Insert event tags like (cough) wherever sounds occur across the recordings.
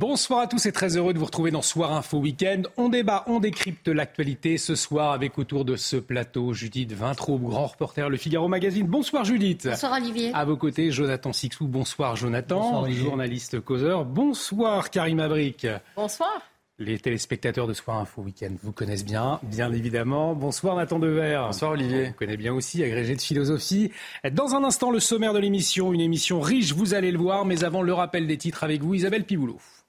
Bonsoir à tous et très heureux de vous retrouver dans Soir Info Week-end. On débat, on décrypte l'actualité ce soir avec autour de ce plateau Judith Vintraube, grand reporter Le Figaro Magazine. Bonsoir Judith. Bonsoir Olivier. À vos côtés, Jonathan Sixou. Bonsoir Jonathan, journaliste causeur. Bonsoir Karim Abric. Bonsoir. Les téléspectateurs de Soir Info Week-end vous connaissent bien, bien évidemment. Bonsoir Nathan Dever. Bonsoir Olivier. On connaît bien aussi, agrégé de philosophie. Dans un instant, le sommaire de l'émission, une émission riche, vous allez le voir, mais avant le rappel des titres avec vous, Isabelle Piboulot.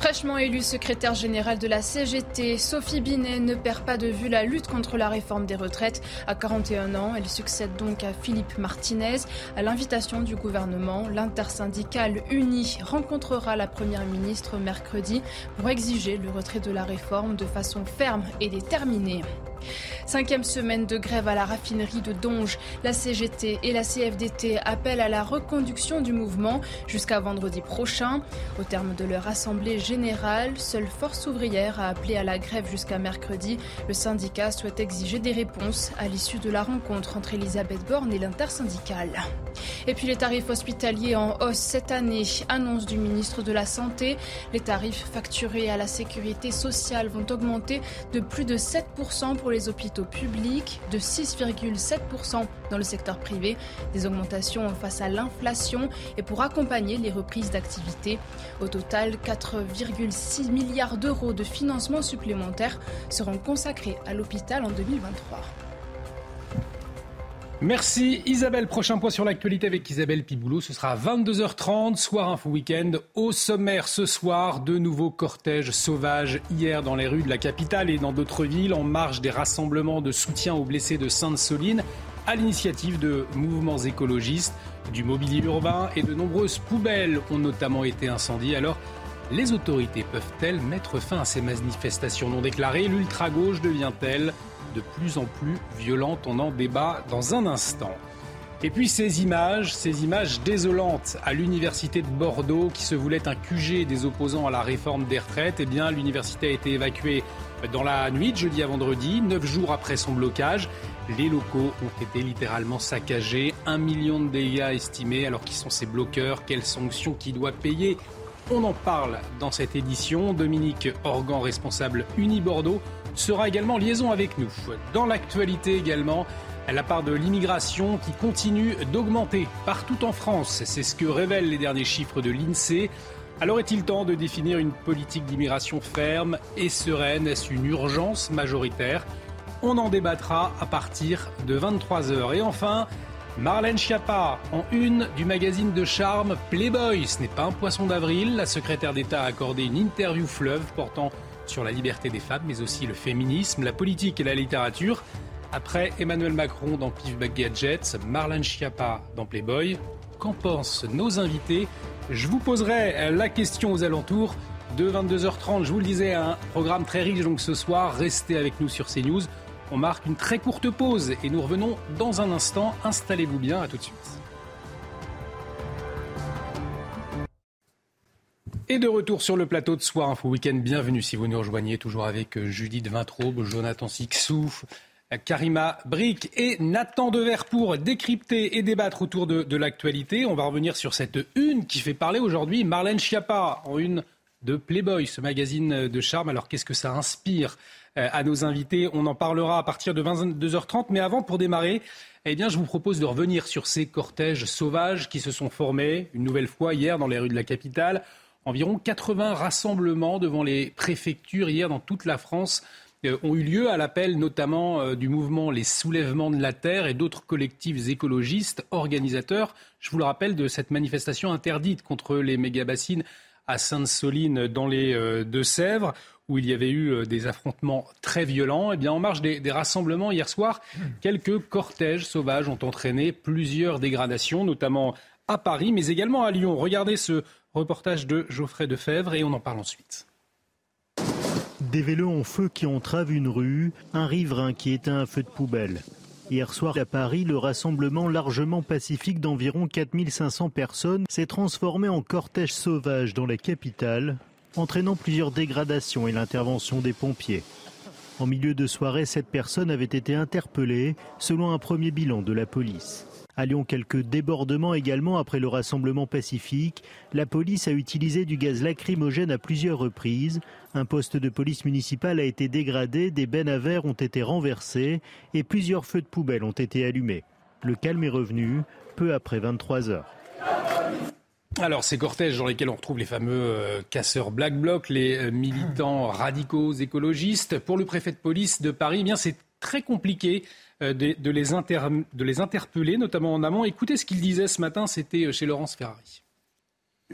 Fraîchement élue secrétaire générale de la CGT, Sophie Binet ne perd pas de vue la lutte contre la réforme des retraites. À 41 ans, elle succède donc à Philippe Martinez. À l'invitation du gouvernement, l'intersyndicale unie rencontrera la première ministre mercredi pour exiger le retrait de la réforme de façon ferme et déterminée. Cinquième semaine de grève à la raffinerie de Donge. La CGT et la CFDT appellent à la reconduction du mouvement jusqu'à vendredi prochain. Au terme de leur assemblée générale, seule Force ouvrière a appelé à la grève jusqu'à mercredi. Le syndicat souhaite exiger des réponses à l'issue de la rencontre entre Elisabeth Borne et l'intersyndicale. Et puis les tarifs hospitaliers en hausse cette année, annonce du ministre de la Santé. Les tarifs facturés à la sécurité sociale vont augmenter de plus de 7% pour les hôpitaux publics, de 6,7% dans le secteur privé. Des augmentations face à l'inflation et pour accompagner les reprises d'activité. Au total, 4,6 milliards d'euros de financement supplémentaires seront consacrés à l'hôpital en 2023. Merci Isabelle. Prochain point sur l'actualité avec Isabelle Piboulot. Ce sera à 22h30, soir info week-end. Au sommaire ce soir, de nouveaux cortèges sauvages hier dans les rues de la capitale et dans d'autres villes en marge des rassemblements de soutien aux blessés de Sainte-Soline à l'initiative de mouvements écologistes, du mobilier urbain et de nombreuses poubelles ont notamment été incendiées. Alors, les autorités peuvent-elles mettre fin à ces manifestations non déclarées? L'ultra-gauche devient-elle de plus en plus violente? On en débat dans un instant. Et puis ces images, ces images désolantes à l'université de Bordeaux qui se voulait un QG des opposants à la réforme des retraites, eh bien l'université a été évacuée dans la nuit de jeudi à vendredi, neuf jours après son blocage. Les locaux ont été littéralement saccagés, un million de dégâts estimés. Alors qui sont ces bloqueurs Quelles sanctions qui doit payer On en parle dans cette édition. Dominique Organ, responsable Uni Bordeaux, sera également en liaison avec nous. Dans l'actualité également, la part de l'immigration qui continue d'augmenter partout en France. C'est ce que révèlent les derniers chiffres de l'INSEE. Alors est-il temps de définir une politique d'immigration ferme et sereine? Est-ce une urgence majoritaire? On en débattra à partir de 23h. Et enfin, Marlène Schiappa, en une du magazine de charme Playboy. Ce n'est pas un poisson d'avril. La secrétaire d'État a accordé une interview fleuve portant sur la liberté des femmes, mais aussi le féminisme, la politique et la littérature. Après Emmanuel Macron dans Pif Gadgets, Marlène Schiappa dans Playboy, qu'en pensent nos invités? Je vous poserai la question aux alentours de 22h30. Je vous le disais, un programme très riche donc ce soir. Restez avec nous sur CNews. On marque une très courte pause et nous revenons dans un instant. Installez-vous bien, à tout de suite. Et de retour sur le plateau de Soir Info Week-end, bienvenue si vous nous rejoignez, toujours avec euh, Judith Vintraube, Jonathan Sixouf, Karima Brick et Nathan Dever pour décrypter et débattre autour de, de l'actualité. On va revenir sur cette une qui fait parler aujourd'hui Marlène Schiappa en une de Playboy, ce magazine de charme. Alors qu'est-ce que ça inspire euh, à nos invités On en parlera à partir de 22h30. Mais avant, pour démarrer, eh bien, je vous propose de revenir sur ces cortèges sauvages qui se sont formés une nouvelle fois hier dans les rues de la capitale. Environ 80 rassemblements devant les préfectures hier dans toute la France euh, ont eu lieu à l'appel notamment euh, du mouvement Les Soulèvements de la Terre et d'autres collectifs écologistes organisateurs, je vous le rappelle, de cette manifestation interdite contre les méga-bassines à Sainte-Soline dans les euh, Deux-Sèvres, où il y avait eu des affrontements très violents. Eh bien, en marge des, des rassemblements hier soir, quelques cortèges sauvages ont entraîné plusieurs dégradations, notamment à Paris, mais également à Lyon. Regardez ce reportage de Geoffrey Defebvre et on en parle ensuite. Des vélos en feu qui entravent une rue, un riverain qui éteint un feu de poubelle. Hier soir à Paris, le rassemblement largement pacifique d'environ 4500 personnes s'est transformé en cortège sauvage dans la capitale, entraînant plusieurs dégradations et l'intervention des pompiers. En milieu de soirée, sept personnes avaient été interpellées, selon un premier bilan de la police. À Lyon, quelques débordements également après le rassemblement pacifique. La police a utilisé du gaz lacrymogène à plusieurs reprises. Un poste de police municipale a été dégradé, des bennes à verre ont été renversées et plusieurs feux de poubelle ont été allumés. Le calme est revenu peu après 23 heures. Alors, ces cortèges dans lesquels on retrouve les fameux euh, casseurs Black Bloc, les euh, militants radicaux écologistes, pour le préfet de police de Paris, eh bien c'est très compliqué euh, de, les de les interpeller, notamment en amont. Écoutez ce qu'il disait ce matin, c'était chez Laurence Ferrari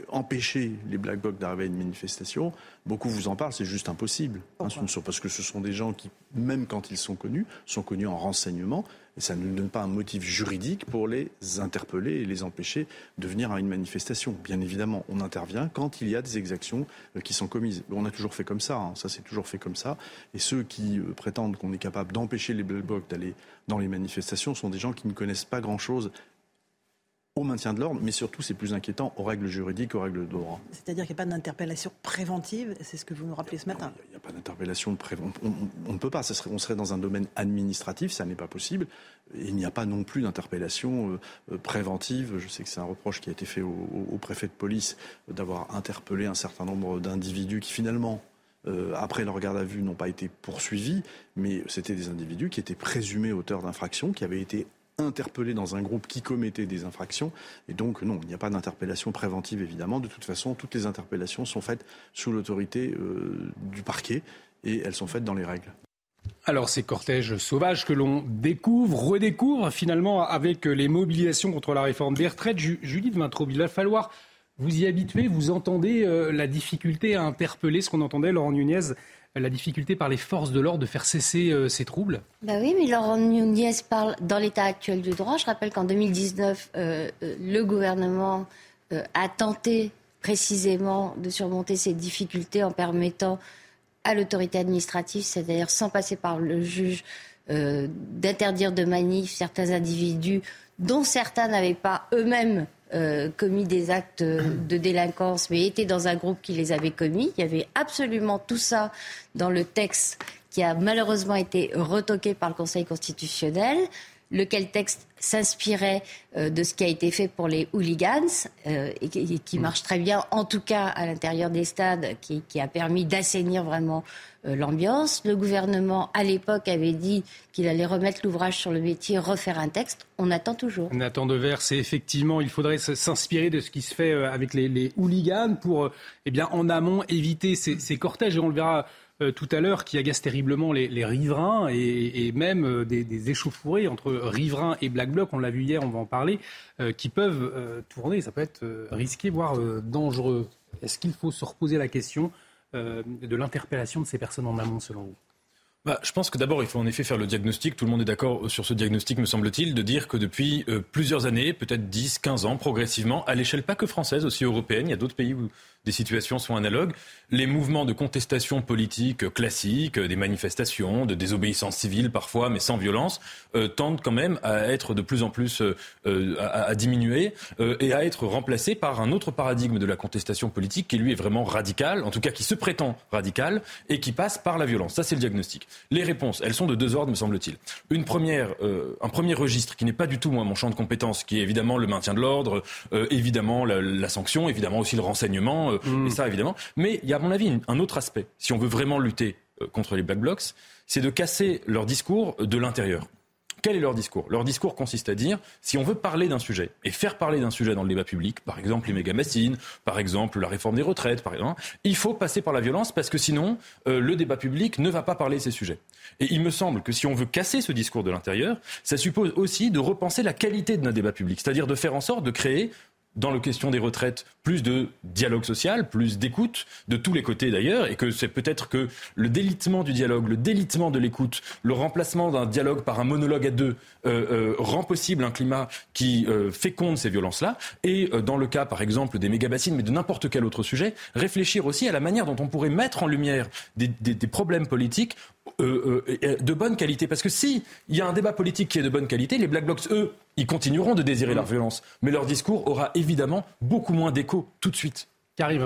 empêcher les Black Blocs d'arriver à une manifestation, beaucoup vous en parlent, c'est juste impossible. Hein, parce que ce sont des gens qui, même quand ils sont connus, sont connus en renseignement, et ça ne donne pas un motif juridique pour les interpeller et les empêcher de venir à une manifestation. Bien évidemment, on intervient quand il y a des exactions euh, qui sont commises. On a toujours fait comme ça, hein. ça s'est toujours fait comme ça. Et ceux qui euh, prétendent qu'on est capable d'empêcher les Black Blocs d'aller dans les manifestations sont des gens qui ne connaissent pas grand-chose au maintien de l'ordre, mais surtout, c'est plus inquiétant, aux règles juridiques, aux règles de droit. C'est-à-dire qu'il n'y a pas d'interpellation préventive, c'est ce que vous nous rappelez ce matin Il n'y a, pas d'interpellation préventive. On, ne peut pas, serait, on serait dans un domaine administratif, ça n'est pas possible. il n'y a pas non plus d'interpellation euh, euh, préventive. Je sais que c'est un reproche qui a été fait au, préfet de police d'avoir interpellé un certain nombre d'individus qui finalement euh, après leur garde à vue, n'ont pas été poursuivis, mais c'était des individus qui étaient présumés auteurs d'infractions, qui avaient été interpellés dans un groupe qui commettait des infractions. Et donc, non, il n'y a pas d'interpellation préventive, évidemment. De toute façon, toutes les interpellations sont faites sous l'autorité euh, du parquet et elles sont faites dans les règles. Alors ces cortèges sauvages que l'on découvre, redécouvre finalement avec les mobilisations contre la réforme des retraites, Judith il va falloir vous y habituer, vous entendez euh, la difficulté à interpeller ce qu'on entendait Laurent Nunez la difficulté par les forces de l'ordre de faire cesser euh, ces troubles bah Oui, mais Laurent Nunez parle dans l'état actuel du droit. Je rappelle qu'en 2019, euh, euh, le gouvernement a tenté précisément de surmonter ces difficultés en permettant à l'autorité administrative, c'est-à-dire sans passer par le juge, d'interdire de manif certains individus dont certains n'avaient pas eux-mêmes euh, commis des actes de délinquance, mais étaient dans un groupe qui les avait commis. Il y avait absolument tout ça dans le texte qui a malheureusement été retoqué par le Conseil constitutionnel lequel texte s'inspirait euh, de ce qui a été fait pour les hooligans euh, et, qui, marche très bien, en tout cas à l'intérieur des stades, qui, a permis d'assainir vraiment euh, l'ambiance. Le gouvernement, à l'époque, avait dit qu'il allait remettre l'ouvrage sur le métier, refaire un texte. On attend toujours. Nathan Devers, c'est effectivement, il faudrait s'inspirer de ce qui se fait avec les, hooligans pour, eh bien, en amont, éviter ces, ces cortèges. Et on le verra euh, tout à l'heure qui agace terriblement les, riverains et, même euh, des, échauffourées entre riverains et Black Bloc, on l'a vu hier, on va en parler, euh, qui peuvent tourner, ça peut être risqué, voire dangereux. Est-ce qu'il faut se reposer la question de l'interpellation de ces personnes en amont, selon vous? Bah, je pense que d'abord, il faut en effet faire le diagnostic. Tout le monde est d'accord sur ce diagnostic, me semble-t-il, de dire que depuis plusieurs années, peut-être 10, 15 ans, progressivement, à l'échelle pas que française, aussi européenne, il y a d'autres pays où des situations sont analogues. Les mouvements de contestation politique classiques, des manifestations, de désobéissance civile parfois, mais sans violence, euh, tendent quand même à être de plus en plus euh, euh, à, diminuer et à être remplacés par un autre paradigme de la contestation politique qui lui est vraiment radical, en tout cas qui se prétend radical et qui passe par la violence. Ça, c'est le diagnostic. Les réponses, elles sont de deux ordres, me semble-t-il. Une première, un premier registre qui n'est pas du tout moi mon champ de compétences, qui est évidemment le maintien de l'ordre, évidemment la, la, sanction, évidemment aussi le renseignement, Mm. et ça évidemment. Mais il y a à mon avis un autre aspect, si on veut vraiment lutter euh, contre les Black Blocs, c'est de casser leur discours de l'intérieur. Quel est leur discours? Leur discours consiste à dire, si on veut parler d'un sujet et faire parler d'un sujet dans le débat public, par exemple les méga-machines, par exemple la réforme des retraites, par exemple, il faut passer par la violence parce que sinon, euh, le débat public ne va pas parler de ces sujets. Et il me semble que si on veut casser ce discours de l'intérieur, ça suppose aussi de repenser la qualité de notre débat public, c'est-à-dire de faire en sorte de créer dans la question des retraites, plus de dialogue social, plus d'écoute, de tous les côtés d'ailleurs, et que c'est peut-être que le délitement du dialogue, le délitement de l'écoute, le remplacement d'un dialogue par un monologue à deux euh, euh, rend possible un climat qui euh, féconde ces violences-là. Et dans le cas, par exemple, des méga-bassines, mais de n'importe quel autre sujet, réfléchir aussi à la manière dont on pourrait mettre en lumière des problèmes politiques euh, euh, de bonne qualité. Parce que si il y a un débat politique qui est de bonne qualité, les Black Blocs, eux, ils continueront de désirer leur violence. Mais leur discours aura évidemment beaucoup moins d'écho tout de suite. Carrie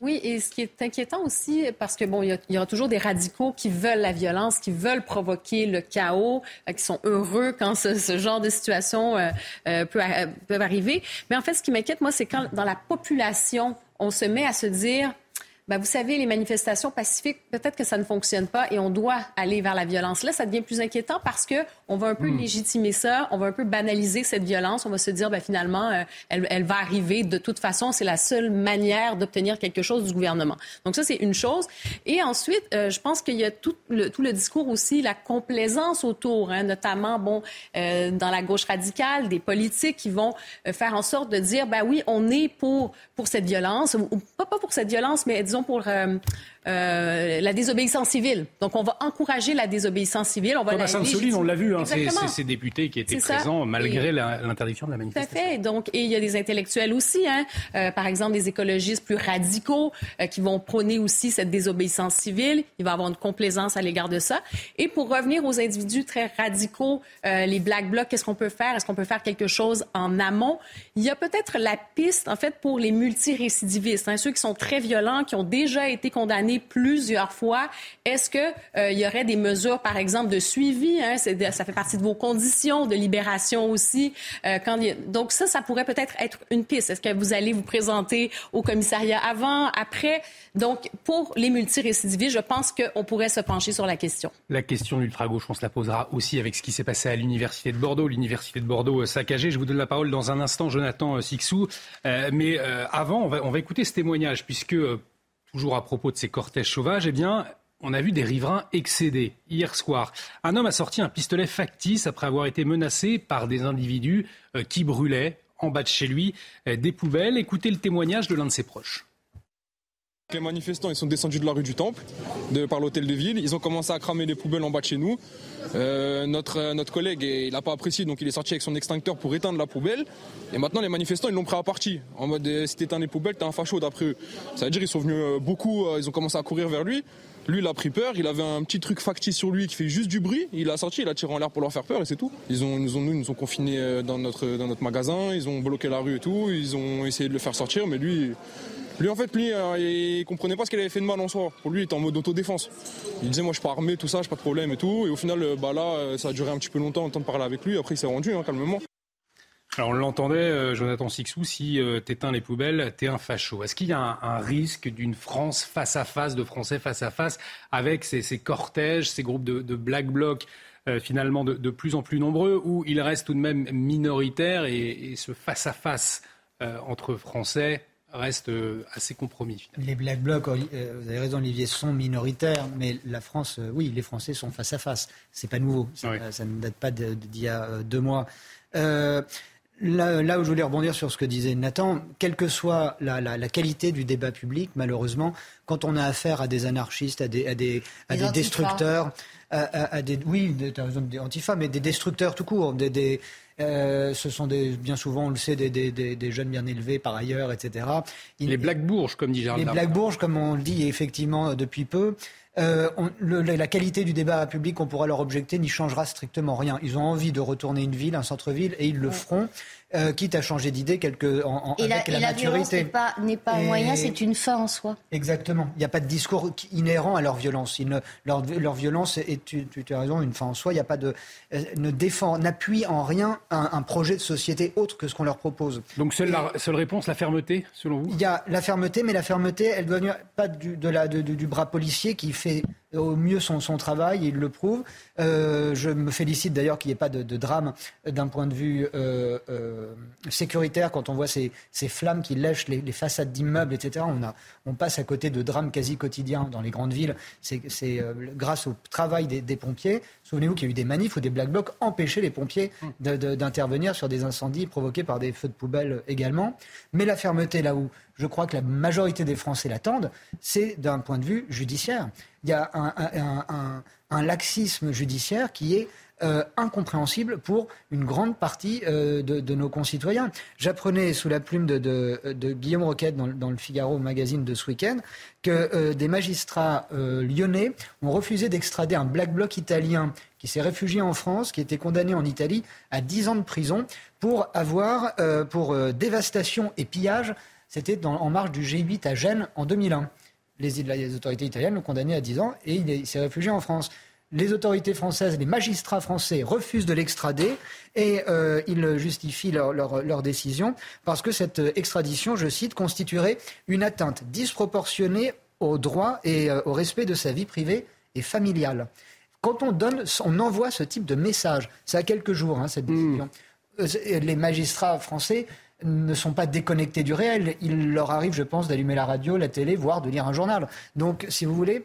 oui, et ce qui est inquiétant aussi, parce que bon, il y, aura toujours des radicaux qui veulent la violence, qui veulent provoquer le chaos, euh, qui sont heureux quand ce, genre de situation peut, peut arriver. Mais en fait, ce qui m'inquiète, moi, c'est quand dans la population, on se met à se dire ben, vous savez, les manifestations pacifiques, peut-être que ça ne fonctionne pas et on doit aller vers la violence. Là, ça devient plus inquiétant parce que on va un peu hmm. légitimer ça, on va un peu banaliser cette violence, on va se dire, ben, finalement, euh, elle, elle, va arriver de toute façon, c'est la seule manière d'obtenir quelque chose du gouvernement. Donc ça, c'est une chose. Et ensuite, euh, je pense qu'il y a tout le, tout le discours aussi, la complaisance autour, hein, notamment, bon, euh, dans la gauche radicale, des politiques qui vont faire en sorte de dire, ben oui, on est pour, pour cette violence, ou pas, pas pour cette violence, mais disons pour euh, euh, la désobéissance civile. Donc, on va encourager la désobéissance civile. On va Thomas Sainte-Soline, on l'a vu, hein, c'est ces députés qui étaient présents malgré l'interdiction de la manifestation. Tout à fait. Donc, et il y a des intellectuels aussi, hein, euh, par exemple des écologistes plus radicaux euh, qui vont prôner aussi cette désobéissance civile. Il va y avoir une complaisance à l'égard de ça. Et pour revenir aux individus très radicaux, les Black Blocs, qu'est-ce qu'on peut faire? Est-ce qu'on peut faire quelque chose en amont? Il y a peut-être la piste, en fait, pour les multirécidivistes, hein, ceux qui sont très violents, qui ont déjà été condamnés plusieurs fois. Est-ce qu'il euh, y aurait des mesures, par exemple, de suivi? Hein? ça fait partie de vos conditions de libération aussi. Euh, Donc ça, ça pourrait peut-être être une piste. Est-ce que vous allez vous présenter au commissariat avant, après? Donc, pour les multirécidivistes, je pense qu'on pourrait se pencher sur la question. La question d'ultra-gauche, on se la posera aussi avec ce qui s'est passé à l'Université de Bordeaux. L'Université de Bordeaux euh, saccagée. Je vous donne la parole dans un instant, Jonathan Sixou. mais avant, on va, on va écouter ce témoignage, puisque Toujours à propos de ces cortèges sauvages, eh bien, on a vu des riverains excédés hier soir. Un homme a sorti un pistolet factice après avoir été menacé par des individus euh, qui brûlaient en bas de chez lui euh, des poubelles. Écoutez le témoignage de l'un de ses proches. Les manifestants ils sont descendus de la rue du Temple, par l'hôtel de ville. Ils ont commencé à cramer les poubelles en bas de chez nous. Euh, notre, notre collègue, il n'a pas apprécié, donc il est sorti avec son extincteur pour éteindre la poubelle. Et maintenant, les manifestants, ils l'ont pris à partie. En mode, euh, si t'éteins les poubelles, t'es un facho d'après eux. Ça veut dire qu'ils sont venus euh, beaucoup, ils ont commencé à courir vers lui. Lui, il a pris peur. Il avait un petit truc factice sur lui qui fait juste du bruit. Il a sorti, il a tiré en l'air pour leur faire peur et c'est tout. Ils nous ont, nous, nous ont confinés dans notre, dans notre magasin. Ils ont bloqué la rue et tout. Ils ont essayé de le faire sortir, mais lui, lui, en fait, lui, euh, il comprenait pas ce qu'il avait fait de mal en soi. Pour lui, il était en mode autodéfense. Il disait, moi, je suis pas armé, tout ça, j'ai pas de problème et tout. Et au final, euh, bah là, euh, ça a duré un petit peu longtemps, le temps de parler avec lui. Après, il s'est rendu, hein, calmement. Alors, on l'entendait, Jonathan Sixou, si t'éteins les poubelles, t'es un facho. Est-ce qu'il y a un, risque d'une France face à face, de Français face à face, avec ces, cortèges, ces groupes de, black bloc finalement de, plus en plus nombreux, où il reste tout de même minoritaire et, ce face à face entre Français reste euh, assez compromis. Les Black Blocs, euh, vous avez raison, Olivier, sont minoritaires, mais la France, euh, oui, les Français sont face à face. C'est pas nouveau. Ça, ne date pas d'il y a deux mois. là, où je voulais rebondir sur ce que disait Nathan, quelle que soit la, qualité du débat public, malheureusement, quand on a affaire à des anarchistes, à des, à des, à des destructeurs, à, des, oui, des, des antifas, mais des destructeurs tout court, des, euh, ce sont des, bien souvent, on le sait, des, jeunes bien élevés par ailleurs, etc. les Black Bourges, comme dit Gérald Les Black Bourges, comme on le dit effectivement depuis peu. Euh, la qualité du débat public, on pourra leur objecter, n'y changera strictement rien. Ils ont envie de retourner une ville, un centre-ville, et ils le feront. Euh, quitte à changer d'idée quelque, en, et avec la, et la, violence n'est pas, pas un moyen, c'est une fin en soi. Exactement. Il n'y a pas de discours inhérent à leur violence. leur, leur, violence est, tu, tu, as raison, une fin en soi. Il n'y a pas de, euh, ne défend, n'appuie en rien un, projet de société autre que ce qu'on leur propose. Donc seule, la, seule réponse, la fermeté, selon vous? Il y a la fermeté, mais la fermeté, elle doit venir pas du, de la, du bras policier qui fait au mieux son, son travail, il le prouve. Euh, je me félicite d'ailleurs qu'il n'y ait pas de, drame d'un point de vue euh, euh, sécuritaire quand on voit ces, ces flammes qui lèchent les, façades d'immeubles, etc. On, a, on passe à côté de drames quasi quotidiens dans les grandes villes. C'est grâce au travail des, pompiers. Souvenez-vous qu'il y a eu des manifs où des black blocs empêchaient les pompiers d'intervenir sur des incendies provoqués par des feux de poubelle également. Mais la fermeté, là où je crois que la majorité des Français l'attendent, c'est d'un point de vue judiciaire. Il y a un, laxisme judiciaire qui est euh, incompréhensible pour une grande partie euh, de, nos concitoyens. J'apprenais sous la plume de, Guillaume Roquette dans, le Figaro magazine de ce week-end que euh, des magistrats lyonnais ont refusé d'extrader un black bloc italien qui s'est réfugié en France, qui était condamné en Italie à 10 ans de prison pour avoir, pour dévastation et pillage c'était en marge du G8 à Gênes en 2001. Les, autorités italiennes l'ont condamné à 10 ans et il s'est réfugié en France les autorités françaises, les magistrats français refusent de l'extrader et euh, ils justifient leur, décision parce que cette extradition, je cite, constituerait une atteinte disproportionnée au droit et euh, au respect de sa vie privée et familiale. Quand on donne, on envoie ce type de message, ça a quelques jours, hein, cette décision. Hmm. Euh, les magistrats français ne sont pas déconnectés du réel. Il leur arrive, je pense, d'allumer la radio, la télé, voire de lire un journal. Donc, si vous voulez,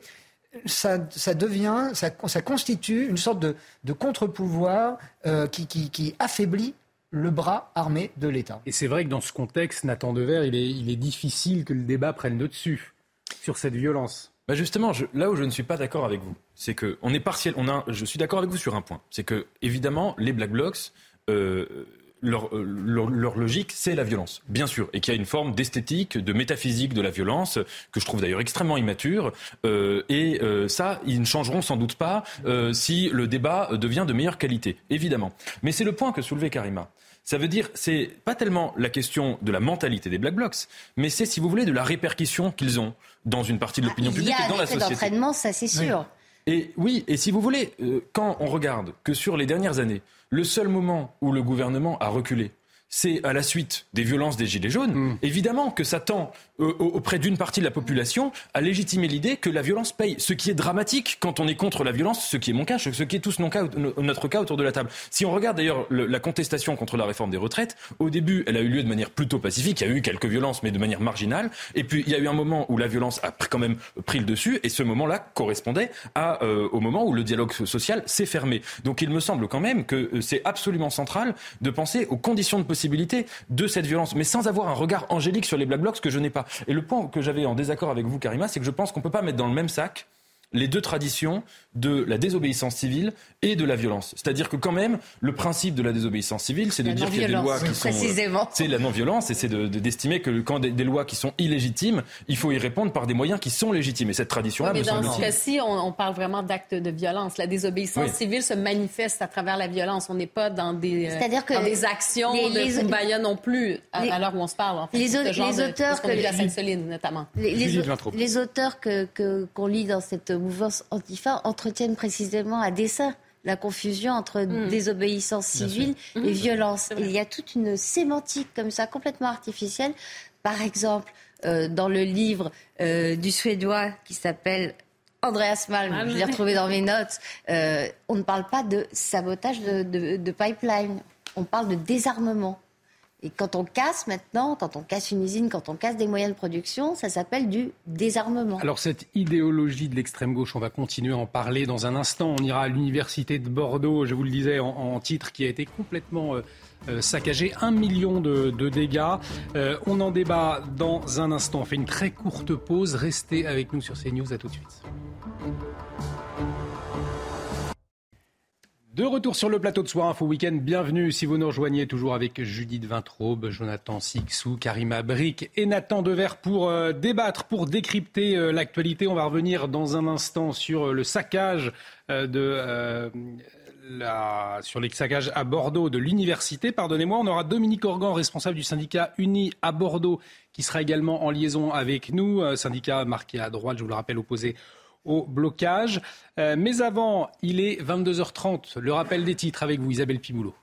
ça, devient, ça, constitue une sorte de, contre-pouvoir euh, qui, affaiblit le bras armé de l'État. Et c'est vrai que dans ce contexte, Nathan Dever, il est, il est difficile que le débat prenne le dessus sur cette violence. Bah justement, là où je ne suis pas d'accord avec vous, c'est que on est partiel. On a, je suis d'accord avec vous sur un point, c'est que évidemment les black blocs euh, leur, euh, leur, leur, logique, c'est la violence, bien sûr, et qu'il y a une forme d'esthétique, de métaphysique de la violence, que je trouve d'ailleurs extrêmement immature. Euh, et euh, ça, ils ne changeront sans doute pas euh, si le débat devient de meilleure qualité, évidemment. Mais c'est le point que soulevait Karima. Ça veut dire, c'est pas tellement la question de la mentalité des Black Blocs, mais c'est, si vous voulez, de la répercussion qu'ils ont dans une partie de ah, l'opinion publique et dans la société. d'entraînement, ça c'est sûr. Et oui, et si vous voulez, quand on regarde que sur les dernières années, le seul moment où le gouvernement a reculé, c'est à la suite des violences des Gilets jaunes, hmm. évidemment que ça tend euh, auprès d'une partie de la population à légitimer l'idée que la violence paye. Ce qui est dramatique quand on est contre la violence, ce qui est mon cas, ce qui est tous notre cas autour de la table. Si on regarde d'ailleurs la contestation contre la réforme des retraites, au début, elle a eu lieu de manière plutôt pacifique. Il y a eu quelques violences, mais de manière marginale. Et puis, il y a eu un moment où la violence a quand même pris le dessus, et ce moment-là correspondait à, euh, au moment où le dialogue social s'est fermé. Donc, il me semble quand même que euh, c'est absolument central de penser aux conditions de possibilité de cette violence, mais sans avoir un regard angélique sur les black blocs que je n'ai pas. Et le point que j'avais en désaccord avec vous, Karima, c'est que je pense qu'on ne peut pas mettre dans le même sac les deux traditions de la désobéissance civile et de la violence. C'est-à-dire que quand même, le principe de la désobéissance civile, c'est de dire qu'il y a des lois qui sont... Euh, c'est la non-violence et c'est d'estimer que quand des, des, lois qui sont illégitimes, il faut y répondre par des moyens qui sont légitimes. Et cette tradition-là, mais dans ce cas-ci, on, parle vraiment d'actes de violence. La désobéissance civile se manifeste à travers la violence. On n'est pas dans des, euh, que des actions de Kumbaya non plus, à, l'heure où on se parle. En fait. Les, les auteurs... que, la Sainte-Soline, notamment. Les, les, auteurs qu'on que, lit dans cette mouvance antifa entretiennent précisément à dessein la confusion entre mm. désobéissance civile et mm. violence. Il y a toute une sémantique comme ça, complètement artificielle. Par exemple, euh, dans le livre euh, du Suédois qui s'appelle Andreas Malm, ah, je l'ai retrouvé dans mes (laughs) notes, euh, on ne parle pas de sabotage de pipeline, on parle de désarmement. Et quand on casse maintenant, quand on casse une usine, quand on casse des moyens de production, ça s'appelle du désarmement. Alors cette idéologie de l'extrême gauche, on va continuer à en parler dans un instant. On ira à l'université de Bordeaux, je vous le disais en, titre, qui a été complètement euh, euh, saccagé. Un million de, dégâts. Euh, on en débat dans un instant. On fait une très courte pause. Restez avec nous sur CNews. À tout de suite. De retour sur le plateau de Soir Info Week-end, bienvenue si vous nous rejoignez toujours avec Judith Vintraube, Jonathan Sixou, Karima Brick et Nathan Dever pour euh, débattre, pour décrypter euh, l'actualité. On va revenir dans un instant sur euh, le saccage de la, sur les saccages à Bordeaux de l'université. Pardonnez-moi, on aura Dominique Organ, responsable du syndicat Uni à Bordeaux, qui sera également en liaison avec nous. syndicat marqué à droite, je vous le rappelle, opposé au blocage. Euh, mais avant, il est 22h30. Le rappel des titres avec vous, Isabelle Piboulot.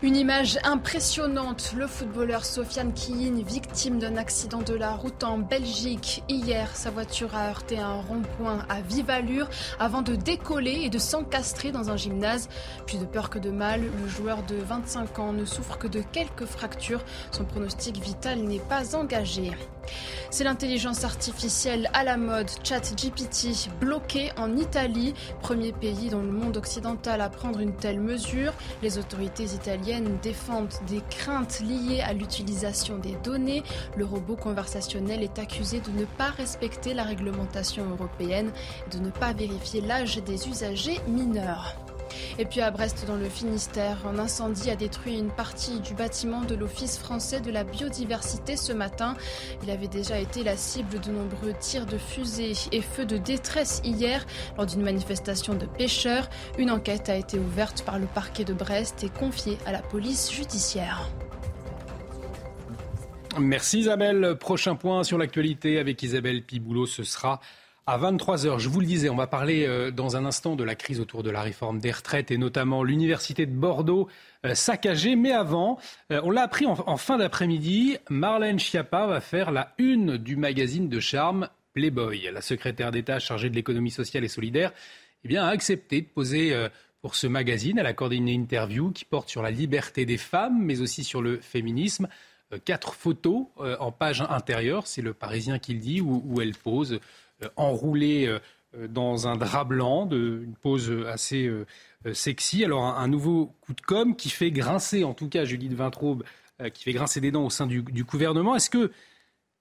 Une image impressionnante. Le footballeur Sofiane Kiyin, victime d'un accident de la route en Belgique. Hier, sa voiture a heurté un rond-point à vive allure avant de décoller et de s'encastrer dans un gymnase. Plus de peur que de mal, le joueur de 25 ans ne souffre que de quelques fractures. Son pronostic vital n'est pas engagé. C'est l'intelligence artificielle à la mode, ChatGPT, bloqué en Italie, premier pays dans le monde occidental à prendre une telle mesure. Les autorités italiennes défendent des craintes liées à l'utilisation des données. Le robot conversationnel est accusé de ne pas respecter la réglementation européenne et de ne pas vérifier l'âge des usagers mineurs. Et puis à Brest, dans le Finistère, un incendie a détruit une partie du bâtiment de l'Office français de la biodiversité ce matin. Il avait déjà été la cible de nombreux tirs de fusées et feux de détresse hier lors d'une manifestation de pêcheurs. Une enquête a été ouverte par le parquet de Brest et confiée à la police judiciaire. Merci Isabelle. Prochain point sur l'actualité avec Isabelle Piboulot, ce sera à 23h. Je vous le disais, on va parler euh, dans un instant de la crise autour de la réforme des retraites et notamment l'université de Bordeaux euh, saccagée. Mais avant, euh, on l'a appris en, fin d'après-midi, Marlène Schiappa va faire la une du magazine de charme Playboy. La secrétaire d'État chargée de l'économie sociale et solidaire eh bien, a accepté de poser pour ce magazine. Elle a coordonné une interview qui porte sur la liberté des femmes, mais aussi sur le féminisme. Quatre photos en page intérieure, c'est le Parisien qui le dit, où elle pose enroulé euh, euh, dans un drap blanc, de, une pose assez sexy. Alors un, nouveau coup de com qui fait grincer, en tout cas Judith Vintraube, qui fait grincer des dents au sein du, gouvernement. Est-ce que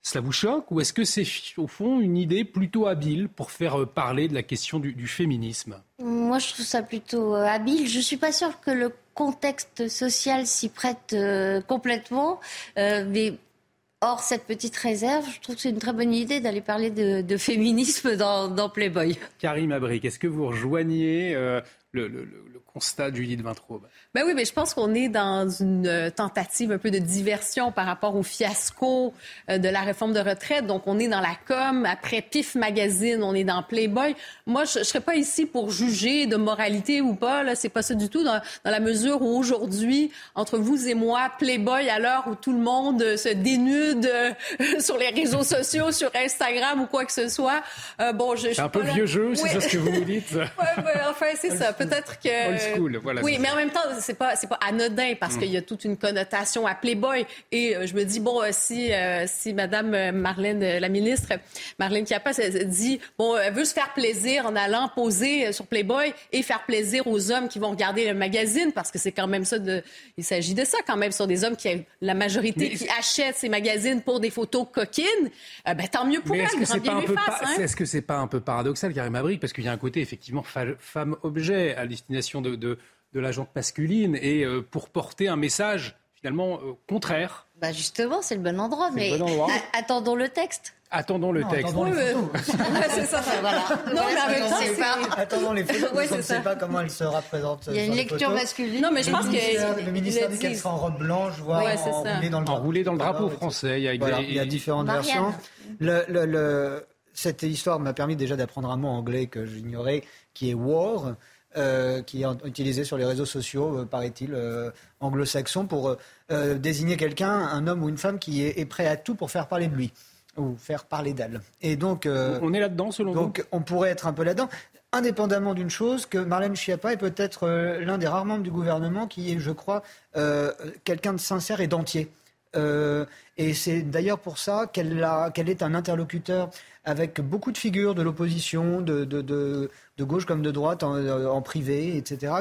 cela vous choque ou est-ce que c'est au fond une idée plutôt habile pour faire parler de la question du, féminisme? Moi, je trouve ça plutôt habile. Je ne suis pas sûre que le contexte social s'y prête complètement, mais Or, cette petite réserve, je trouve que c'est une très bonne idée d'aller parler de, féminisme dans, Playboy. Karim Abric, est-ce que vous rejoignez euh, le, constat de Judith Vintraube ben oui, mais je pense qu'on est dans une euh, tentative un peu de diversion par rapport au fiasco euh, de la réforme de retraite. Donc, on est dans la com. Après Pif Magazine, on est dans Playboy. Moi, je ne serais pas ici pour juger de moralité ou pas. Là, c'est pas ça du tout. Dans, dans la mesure où aujourd'hui, entre vous et moi, Playboy, à l'heure où tout le monde euh, se dénude (laughs) sur les réseaux sociaux, sur Instagram ou quoi que ce soit, bon, je, c'est un peu vieux jeu, c'est ça ce que vous nous dites. (laughs) ouais, enfin, c'est ça. Peut-être que. Old school, voilà. Oui, mais en même temps, c'est pas c'est pas anodin parce mm. qu'il y a toute une connotation à Playboy. Et euh, je me dis bon, euh, si euh, si Madame Marlène, la ministre Marlène Chiappa, dit bon, elle veut se faire plaisir en allant poser sur Playboy et faire plaisir aux hommes qui vont regarder le magazine parce que c'est quand même ça de, il s'agit de ça quand même sur des hommes qui la majorité qui achètent ces magazines pour des photos coquines. ben tant mieux pour elle. Est-ce que c'est pas un peu hein. C'est pas un peu paradoxal, Karim Abrik, parce qu'il y a un côté effectivement femme objet à destination de, de de la jante masculine et euh, pour porter un message finalement euh, contraire. Bah justement, c'est le bon endroit, mais (laughs) attendons le texte. Attendons le texte. Attendons les (laughs) c'est ça. Voilà. Non, mais avec ça, Attendons les photos. on ne sait pas comment elle sera présente. Il y a une lecture masculine. Non, mais je pense que le ministère dit qu'elle sera en robe blanche, voire enroulée dans le drapeau. Enroulée dans le drapeau français. Il y a, il y a différentes versions. Le, le, cette histoire m'a permis déjà d'apprendre un mot anglais que j'ignorais, qui est war. Euh, qui est utilisé sur les réseaux sociaux, euh, paraît-il, euh, anglo-saxon, pour désigner quelqu'un, un homme ou une femme qui est, prêt à tout pour faire parler de lui ou faire parler d'elle. Et donc, on est là-dedans, selon donc, vous? Donc, on pourrait être un peu là-dedans, indépendamment d'une chose que Marlène Schiappa est peut-être l'un des rares membres du gouvernement qui est, je crois, quelqu'un de sincère et d'entier. Et c'est d'ailleurs pour ça qu'elle est un interlocuteur avec beaucoup de figures de l'opposition, de, gauche comme de droite, en, euh, privé, etc.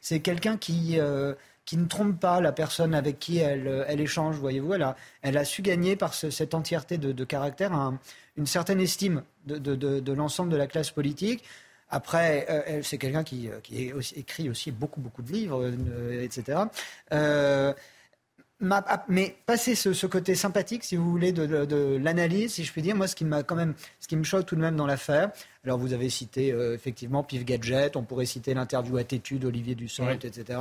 C'est quelqu'un qui, euh, qui ne trompe pas la personne avec qui elle, euh, échange, voyez-vous. Elle a, su gagner par cette entièreté de, caractère une certaine estime de, l'ensemble de la classe politique. Après, c'est quelqu'un qui, qui écrit aussi beaucoup, beaucoup de livres, etc. mais passer ce, côté sympathique, si vous voulez, de, l'analyse, si je puis dire, moi, ce qui m'a quand même, ce qui me choque tout de même dans l'affaire, alors vous avez cité euh, effectivement Pif Gadget, on pourrait citer l'interview à Tétu d'Olivier Dussopt, etc.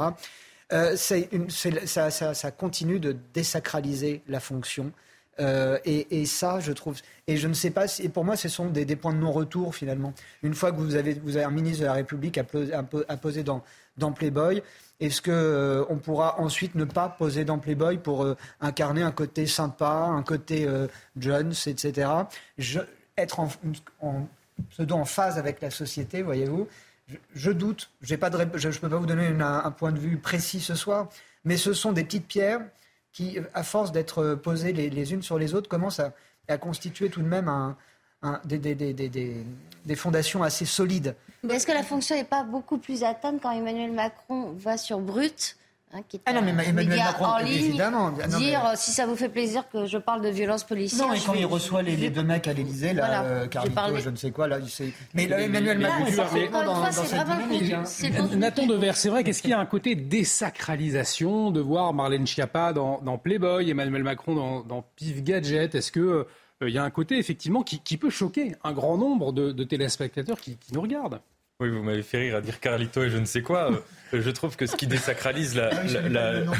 Euh, ça, continue de désacraliser la fonction. Euh, et, ça, je trouve, et je ne sais pas, et pour moi, ce sont des, points de non-retour finalement. Une fois que vous avez, vous avez un ministre de la République à, poser dans, dans Playboy, Est-ce qu'on euh, on pourra ensuite ne pas poser dans Playboy pour euh, incarner un côté sympa, un côté euh, Jones, etc. être en, pseudo en phase avec la société, voyez-vous? Je, doute. je ne peux pas vous donner un, point de vue précis ce soir, mais ce sont des petites pierres qui, à force d'être posées les, unes sur les autres, commencent à constituer tout de même un, des, des, des, des, fondations assez solides. Est-ce que la fonction n'est pas beaucoup plus atteinte quand Emmanuel Macron va sur Brut Hein, qui ah non, mais Emmanuel Macron, en ligne, évidemment. dire euh, si ça vous fait plaisir que je parle de violence policière. Non, et quand il reçoit les, deux mecs à l'Élysée, là, voilà, euh, Carlito, je ne sais quoi, là, il sait. Mais là, Emmanuel Macron, c'est dans, dans cette dynamique. Hein. Nathan Devers, c'est vrai qu'est-ce qu'il y a un côté désacralisation de voir Marlène Schiappa dans, dans Playboy, Emmanuel Macron dans, dans Pif Gadget? Est-ce que euh, il y a un côté effectivement qui, qui, peut choquer un grand nombre de, de téléspectateurs qui, qui nous regardent oui, vous m'avez fait rire à dire Carlito et je ne sais quoi. Euh, je trouve que ce qui (laughs) désacralise la. Ah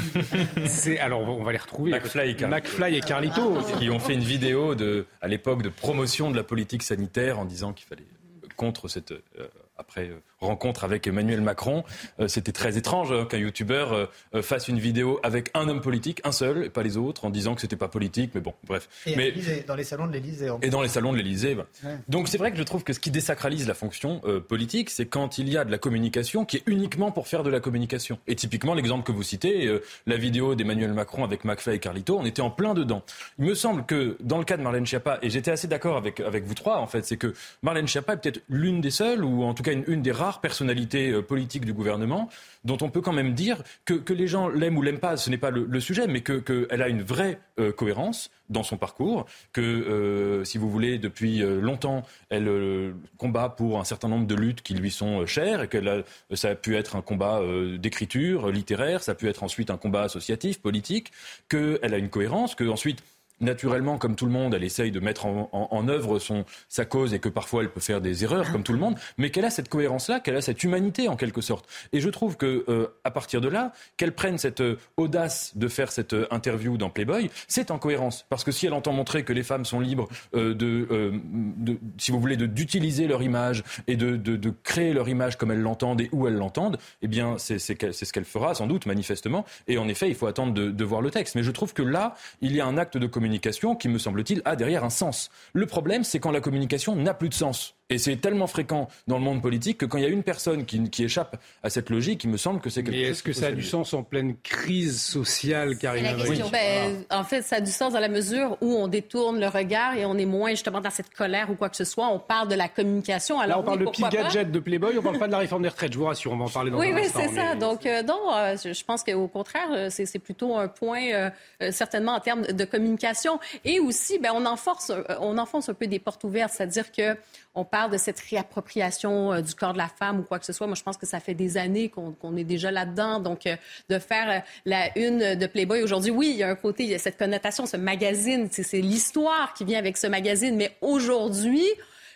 c'est alors on va les retrouver. McFly et Carlito. McFly et Carlito. Qui ont fait une vidéo de, à l'époque de promotion de la politique sanitaire en disant qu'il fallait contre cette euh, après euh, rencontre avec Emmanuel Macron. Euh, c'était très étrange hein, qu'un youtubeur euh, fasse une vidéo avec un homme politique, un seul, et pas les autres, en disant que c'était pas politique, mais bon, bref. Et mais, dans les salons de l'Élysée. Et dans les salons de l'Élysée. Bah. Donc c'est vrai que je trouve que ce qui désacralise la fonction politique, c'est quand il y a de la communication qui est uniquement pour faire de la communication. Et typiquement, l'exemple que vous citez, la vidéo d'Emmanuel Macron avec McFly et Carlito, on était en plein dedans. Il me semble que dans le cas de Marlène Schiappa, et j'étais assez d'accord avec, avec vous trois, en fait, c'est que Marlène Schiappa est peut-être l'une des seules, ou en tout cas une, des rares personnalités euh, politiques du gouvernement dont on peut quand même dire que, que les gens l'aiment ou l'aiment pas, ce n'est pas le, sujet, mais qu'elle a une vraie euh, cohérence dans son parcours, que, euh, si vous voulez, depuis longtemps, elle combat pour un certain nombre de luttes qui lui sont chères, et que ça a pu être un combat d'écriture littéraire, ça a pu être ensuite un combat associatif, politique, qu'elle a une cohérence, que ensuite naturellement, comme tout le monde, elle essaye de mettre en, œuvre son, sa cause et que parfois elle peut faire des erreurs, comme tout le monde, mais qu'elle a cette cohérence-là, qu'elle a cette humanité en quelque sorte. Et je trouve que euh, à partir de là, qu'elle prenne cette euh, audace de faire cette euh, interview dans Playboy, c'est en cohérence. Parce que si elle entend montrer que les femmes sont libres de, de, si vous voulez, d'utiliser leur image et de, de, créer leur image comme elles l'entendent et où elles l'entendent, eh bien c'est ce qu'elle fera sans doute manifestement. Et en effet, il faut attendre de, voir le texte. Mais je trouve que là, il y a un acte de communication communication qui, me semble-t-il, a derrière un sens. Le problème, c'est quand la communication n'a plus de sens. Et c'est tellement fréquent dans le monde politique que quand il y a une personne qui, qui échappe à cette logique, il me semble que c'est quelque Mais est-ce que ça a du sens en pleine crise sociale, Karine oui. ben, En fait, ça a du sens dans la mesure où on détourne le regard et on est moins justement dans cette colère ou quoi que ce soit. On parle de la communication. Alors, Là, on parle de petit gadget de Playboy, on parle pas de la réforme des retraites, je vous rassure, on va en parler dans oui, un oui, instant. Oui, c'est ça. Donc, euh, non, euh, je pense qu'au contraire, euh, c'est plutôt un point, certainement en termes de communication. Et aussi, ben, on, enforce, on enfonce un peu des portes ouvertes, c'est-à-dire que on parle de cette réappropriation euh, du corps de la femme ou quoi que ce soit. Moi, je pense que ça fait des années qu'on est déjà là-dedans. Donc, euh, de faire euh, la une de Playboy aujourd'hui, oui, il y a un côté, il y a cette connotation, ce magazine, c'est l'histoire qui vient avec ce magazine. Mais aujourd'hui,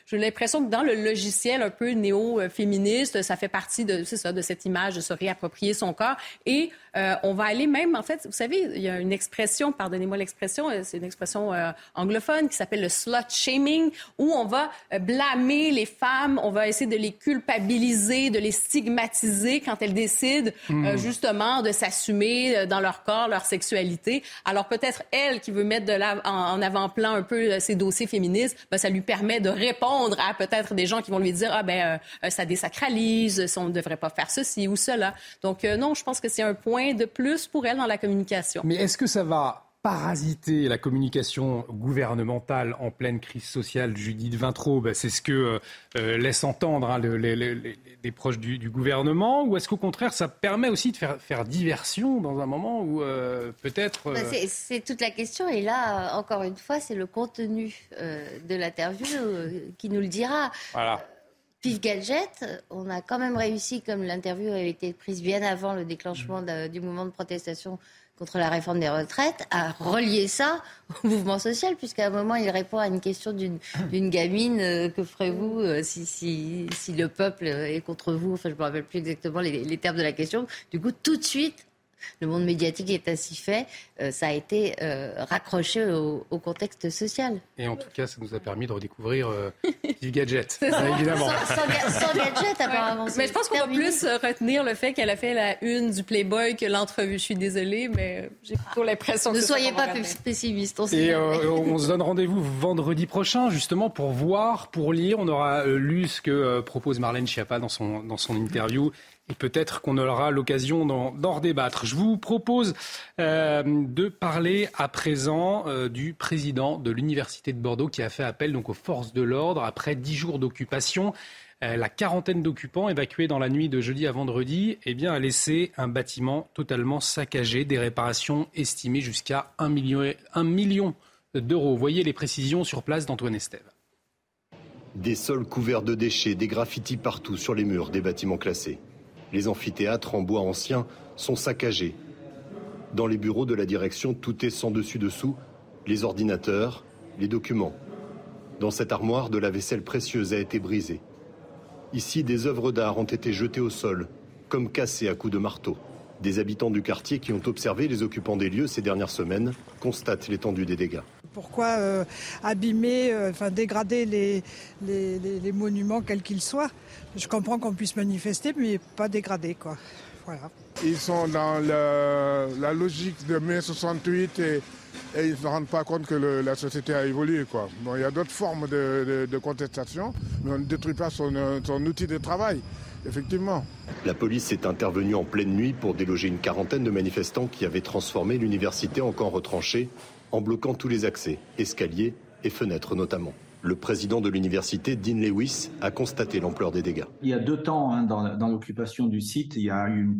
j'ai l'impression que dans le logiciel un peu néo-féministe, ça fait partie de, ça, de cette image de se réapproprier son corps. Et euh, on va aller même, en fait, vous savez, il y a une expression, pardonnez-moi l'expression, euh, c'est une expression euh, anglophone qui s'appelle le slut shaming, où on va blâmer les femmes, on va essayer de les culpabiliser, de les stigmatiser quand elles décident hmm. justement de s'assumer dans leur corps, leur sexualité. Alors peut-être elle qui veut mettre de la, en, avant-plan un peu ces dossiers féministes, ben, ça lui permet de répondre à peut-être des gens qui vont lui dire ah ben ça désacralise, on ne devrait pas faire ceci ou cela. Donc non, je pense que c'est un point de plus pour elle dans la communication. Mais est-ce que ça va parasiter la communication gouvernementale en pleine crise sociale, Judith Vintraube, c'est ce que euh, euh, laissent entendre hein, les, proches du, gouvernement, ou est-ce qu'au contraire ça permet aussi de faire, faire diversion dans un moment où euh, peut-être... Bah, c'est toute la question, et là, encore une fois, c'est le contenu de l'interview qui nous le dira. Voilà. Pif Gadget, on a quand même réussi, comme l'interview avait été prise bien avant le déclenchement du mouvement de protestation contre la réforme des retraites, à relier ça au (laughs) mouvement social, puisqu'à un moment, il répond à une question d'une gamine, euh, que ferez-vous euh, si, le peuple est contre vous? Enfin, je ne me rappelle plus exactement les termes de la question. Du coup, tout de suite, le monde médiatique est ainsi fait, ça a été raccroché au, contexte social. Et en tout cas, ça nous a permis de redécouvrir (laughs) du gadget, évidemment. Sans, gadget, apparemment. Mais je pense qu'on va plus retenir le fait qu'elle a fait la une du Playboy que l'entrevue. Je suis désolée, mais j'ai plutôt l'impression que... Ne soyez pas pessimiste. On Et on se donne rendez-vous vendredi prochain, justement, pour voir, pour lire. On aura lu ce que propose Marlène Schiappa dans son, dans son interview et peut-être qu'on aura l'occasion d'en redébattre. Je vous propose euh, de parler à présent euh, du président de l'Université de Bordeaux qui a fait appel donc aux forces de l'ordre après dix jours d'occupation. Euh, la quarantaine d'occupants évacués dans la nuit de jeudi à vendredi eh bien, a laissé un bâtiment totalement saccagé, des réparations estimées jusqu'à 1 million, 1 million d'euros. Voyez les précisions sur place d'Antoine Estève. Des sols couverts de déchets, des graffitis partout sur les murs des bâtiments classés. Les amphithéâtres en bois ancien sont saccagés. Dans les bureaux de la direction, tout est sans dessus-dessous, les ordinateurs, les documents. Dans cette armoire, de la vaisselle précieuse a été brisée. Ici, des œuvres d'art ont été jetées au sol, comme cassées à coups de marteau. Des habitants du quartier qui ont observé les occupants des lieux ces dernières semaines constatent l'étendue des dégâts. Pourquoi euh, abîmer, euh, enfin dégrader les, les, monuments quels qu'ils soient Je comprends qu'on puisse manifester, mais pas dégrader, quoi. Voilà. Ils sont dans la logique de mai 68 et, ils ne se rendent pas compte que la société a évolué. Quoi. Bon, il y a d'autres formes de, contestation, mais on ne détruit pas son, son outil de travail effectivement. La police est intervenue en pleine nuit pour déloger une quarantaine de manifestants qui avaient transformé l'université en camp retranché en bloquant tous les accès, escaliers et fenêtres notamment. Le président de l'université, Dean Lewis, a constaté l'ampleur des dégâts. Il y a deux temps hein, dans, l'occupation du site. Il y a eu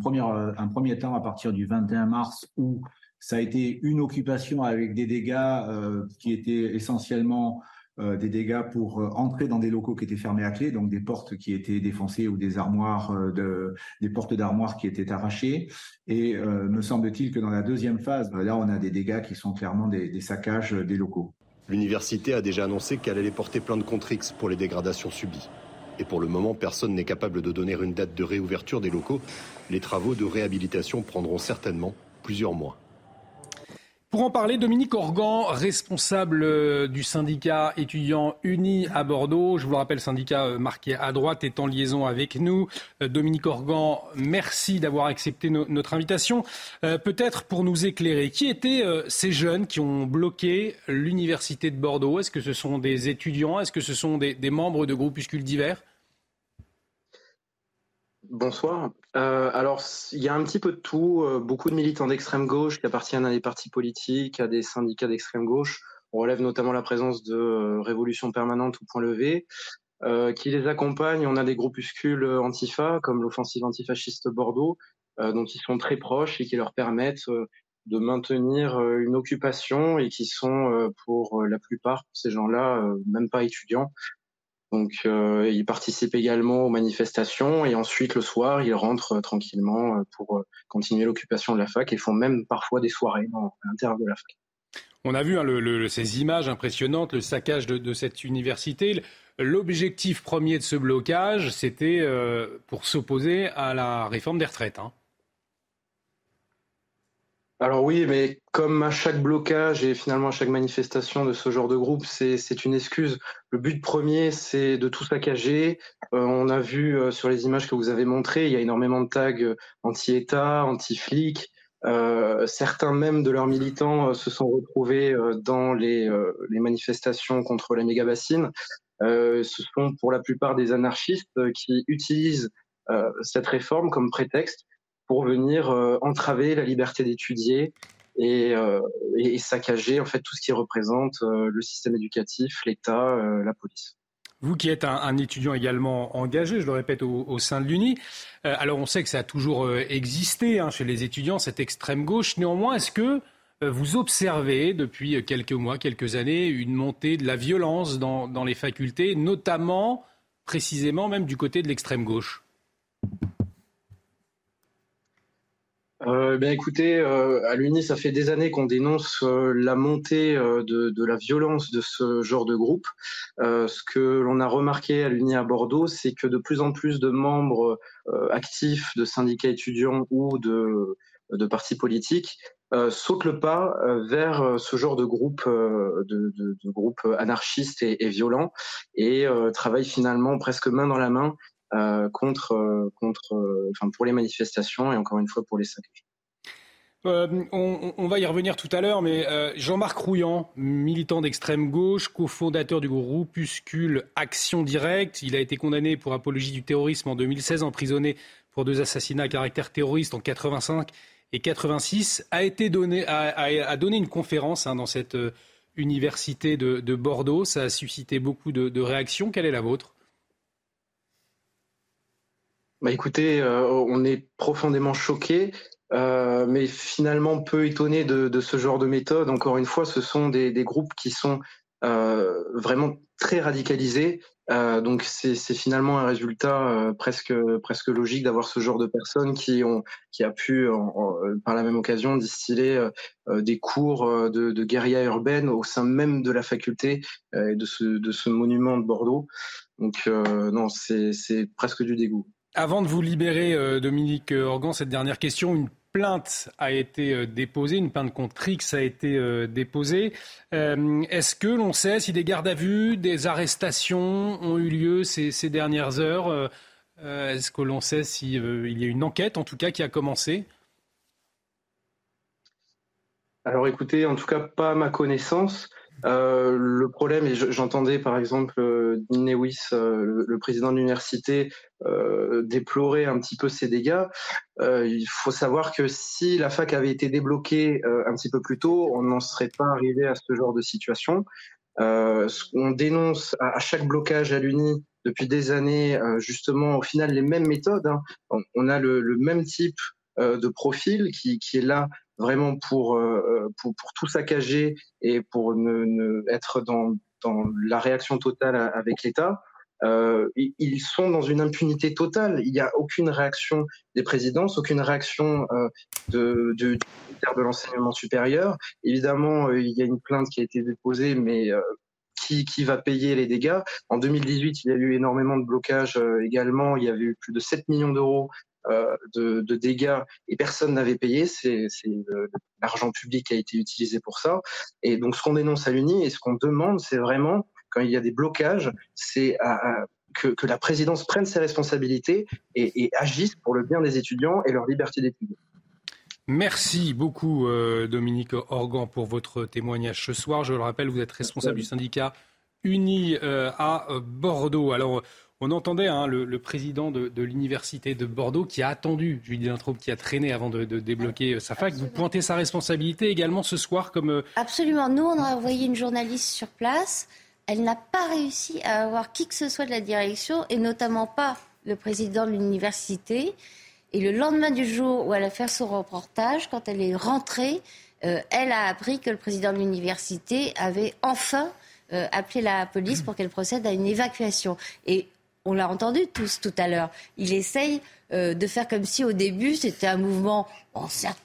un premier temps à partir du 21 mars où ça a été une occupation avec des dégâts euh, qui étaient essentiellement euh, des dégâts pour euh, entrer dans des locaux qui étaient fermés à clé, donc des portes qui étaient défoncées ou des armoires, euh, de, des portes d'armoires qui étaient arrachées. Et me semble-t-il que dans la deuxième phase, là, on a des dégâts qui sont clairement des, des saccages des locaux. L'université a déjà annoncé qu'elle allait porter plainte contre X pour les dégradations subies. Et pour le moment, personne n'est capable de donner une date de réouverture des locaux. Les travaux de réhabilitation prendront certainement plusieurs mois. Pour en parler, Dominique Organ, responsable euh, du syndicat étudiant uni à Bordeaux. Je vous le rappelle, syndicat euh, marqué à droite est en liaison avec nous. Euh, Dominique Organ, merci d'avoir accepté notre invitation. Peut-être pour nous éclairer, qui étaient ces jeunes qui ont bloqué l'université de Bordeaux? Est-ce que ce sont des étudiants? Est-ce que ce sont des, des membres de groupuscules divers? Bonsoir. Euh, alors, il y a un petit peu de tout. Euh, beaucoup de militants d'extrême gauche qui appartiennent à des partis politiques, à des syndicats d'extrême gauche. On relève notamment la présence de euh, Révolution permanente ou Point levé, qui les accompagnent. On a des groupuscules antifa, comme l'offensive antifasciste Bordeaux, dont ils sont très proches et qui leur permettent de maintenir une occupation et qui sont, pour la plupart, ces gens-là, même pas étudiants, donc, euh, ils participent également aux manifestations et ensuite le soir, ils rentrent euh, tranquillement euh, pour continuer l'occupation de la fac et font même parfois des soirées dans, à l'intérieur de la fac. On a vu hein, ces images impressionnantes, le saccage de, cette université. L'objectif premier de ce blocage, c'était pour s'opposer à la réforme des retraites. Hein. Alors oui, mais comme à chaque blocage et finalement à chaque manifestation de ce genre de groupe, c'est une excuse. Le but premier, c'est de tout saccager. Euh, on a vu euh, sur les images que vous avez montrées, il y a énormément de tags euh, anti-État, anti-flics. certains même de leurs militants se sont retrouvés dans les, les, manifestations contre la méga bassine. ce sont pour la plupart des anarchistes qui utilisent cette réforme comme prétexte pour venir euh, entraver la liberté d'étudier euh, et, saccager en fait tout ce qui représente euh, le système éducatif, l'État, la police. Vous qui êtes un, étudiant également engagé, je le répète, au, sein de l'UNI, alors on sait que ça a toujours existé hein, chez les étudiants, cette extrême gauche. Néanmoins, est-ce que vous observez depuis quelques mois, quelques années, une montée de la violence dans, dans les facultés, notamment, précisément même du côté de l'extrême gauche? Euh, ben écoutez, euh, à l'UNI, ça fait des années qu'on dénonce euh, la montée euh, de, de, la violence de ce genre de groupe. ce que l'on a remarqué à l'UNI à Bordeaux, c'est que de plus en plus de membres actifs de syndicats étudiants ou de de partis politiques sautent le pas vers ce genre de groupe, de, de, de groupe anarchistes et, et violents et travaillent finalement presque main dans la main contre, contre, enfin pour les manifestations et encore une fois pour les saccages. Euh, on, va y revenir tout à l'heure, mais euh, Jean-Marc Rouillant, militant d'extrême gauche, cofondateur du groupuscule Action Directe, il a été condamné pour apologie du terrorisme en 2016, emprisonné pour deux assassinats à caractère terroriste en 85 et 86, a été donné, a, donné une conférence hein, dans cette euh, université de, Bordeaux. Ça a suscité beaucoup de, réactions. Quelle est la vôtre? Bah écoutez, on est profondément choqués. Euh, mais finalement peu étonné de, ce genre de méthode. Encore une fois, ce sont des, groupes qui sont euh, vraiment très radicalisés. Euh, donc c'est finalement un résultat presque presque logique d'avoir ce genre de personnes qui ont qui a pu par la même occasion distiller des cours de, de guérilla urbaine au sein même de la faculté et de ce de ce monument de Bordeaux. Donc non, c'est presque du dégoût. Avant de vous libérer, Dominique Organ, cette dernière question, une plainte a été euh, déposée, une plainte contre X a été euh, déposée. Euh, est-ce que l'on sait si des gardes à vue, des arrestations ont eu lieu ces, dernières heures Est-ce que l'on sait s'il y a une enquête, en tout cas, qui a commencé? Alors écoutez, en tout cas pas à ma connaissance. Euh, le problème, et j'entendais par exemple euh, euh, le, président de l'université, déplorer un petit peu ces dégâts. il faut savoir que si la fac avait été débloquée un petit peu plus tôt, on n'en serait pas arrivé à ce genre de situation. on dénonce à, chaque blocage à l'Uni depuis des années, justement, au final, les mêmes méthodes. Hein. On, a le, le, même type de profil qui, qui, est là vraiment pour, euh, pour, pour, tout saccager et pour ne, être dans, dans, la réaction totale avec l'État. Euh, ils sont dans une impunité totale. Il n'y a aucune réaction des présidences, aucune réaction euh, de, de, de l'enseignement supérieur. Évidemment, euh, il y a une plainte qui a été déposée, mais euh, qui, qui, va payer les dégâts En 2018, il y a eu énormément de blocages également. Il y avait eu plus de 7 millions d'euros euh, de, de, dégâts et personne n'avait payé. C'est l'argent public a été utilisé pour ça. Et donc, ce qu'on dénonce à l'UNI et ce qu'on demande, c'est vraiment, quand il y a des blocages, c'est que, que, la présidence prenne ses responsabilités et, agisse pour le bien des étudiants et leur liberté d'étudier. Merci beaucoup, euh, Dominique Organ, pour votre témoignage ce soir. Je le rappelle, vous êtes responsable du syndicat Uni euh, à Bordeaux. Alors, on entendait hein, le, président de, l'université de Bordeaux qui a attendu Julie Dintraube, qui a traîné avant de, débloquer euh, sa fac. Vous pointez sa responsabilité également ce soir comme... Euh, Absolument. Nous, on a envoyé une journaliste sur place. Elle n'a pas réussi à avoir qui que ce soit de la direction, et notamment pas le président de l'université. Et le lendemain du jour où elle a fait son reportage, quand elle est rentrée, euh, elle a appris que le président de l'université avait enfin appelé la police pour qu'elle procède à une évacuation. Et on l'a entendu tous tout à l'heure, il essaye euh, de faire comme si au début c'était un mouvement, bon, certes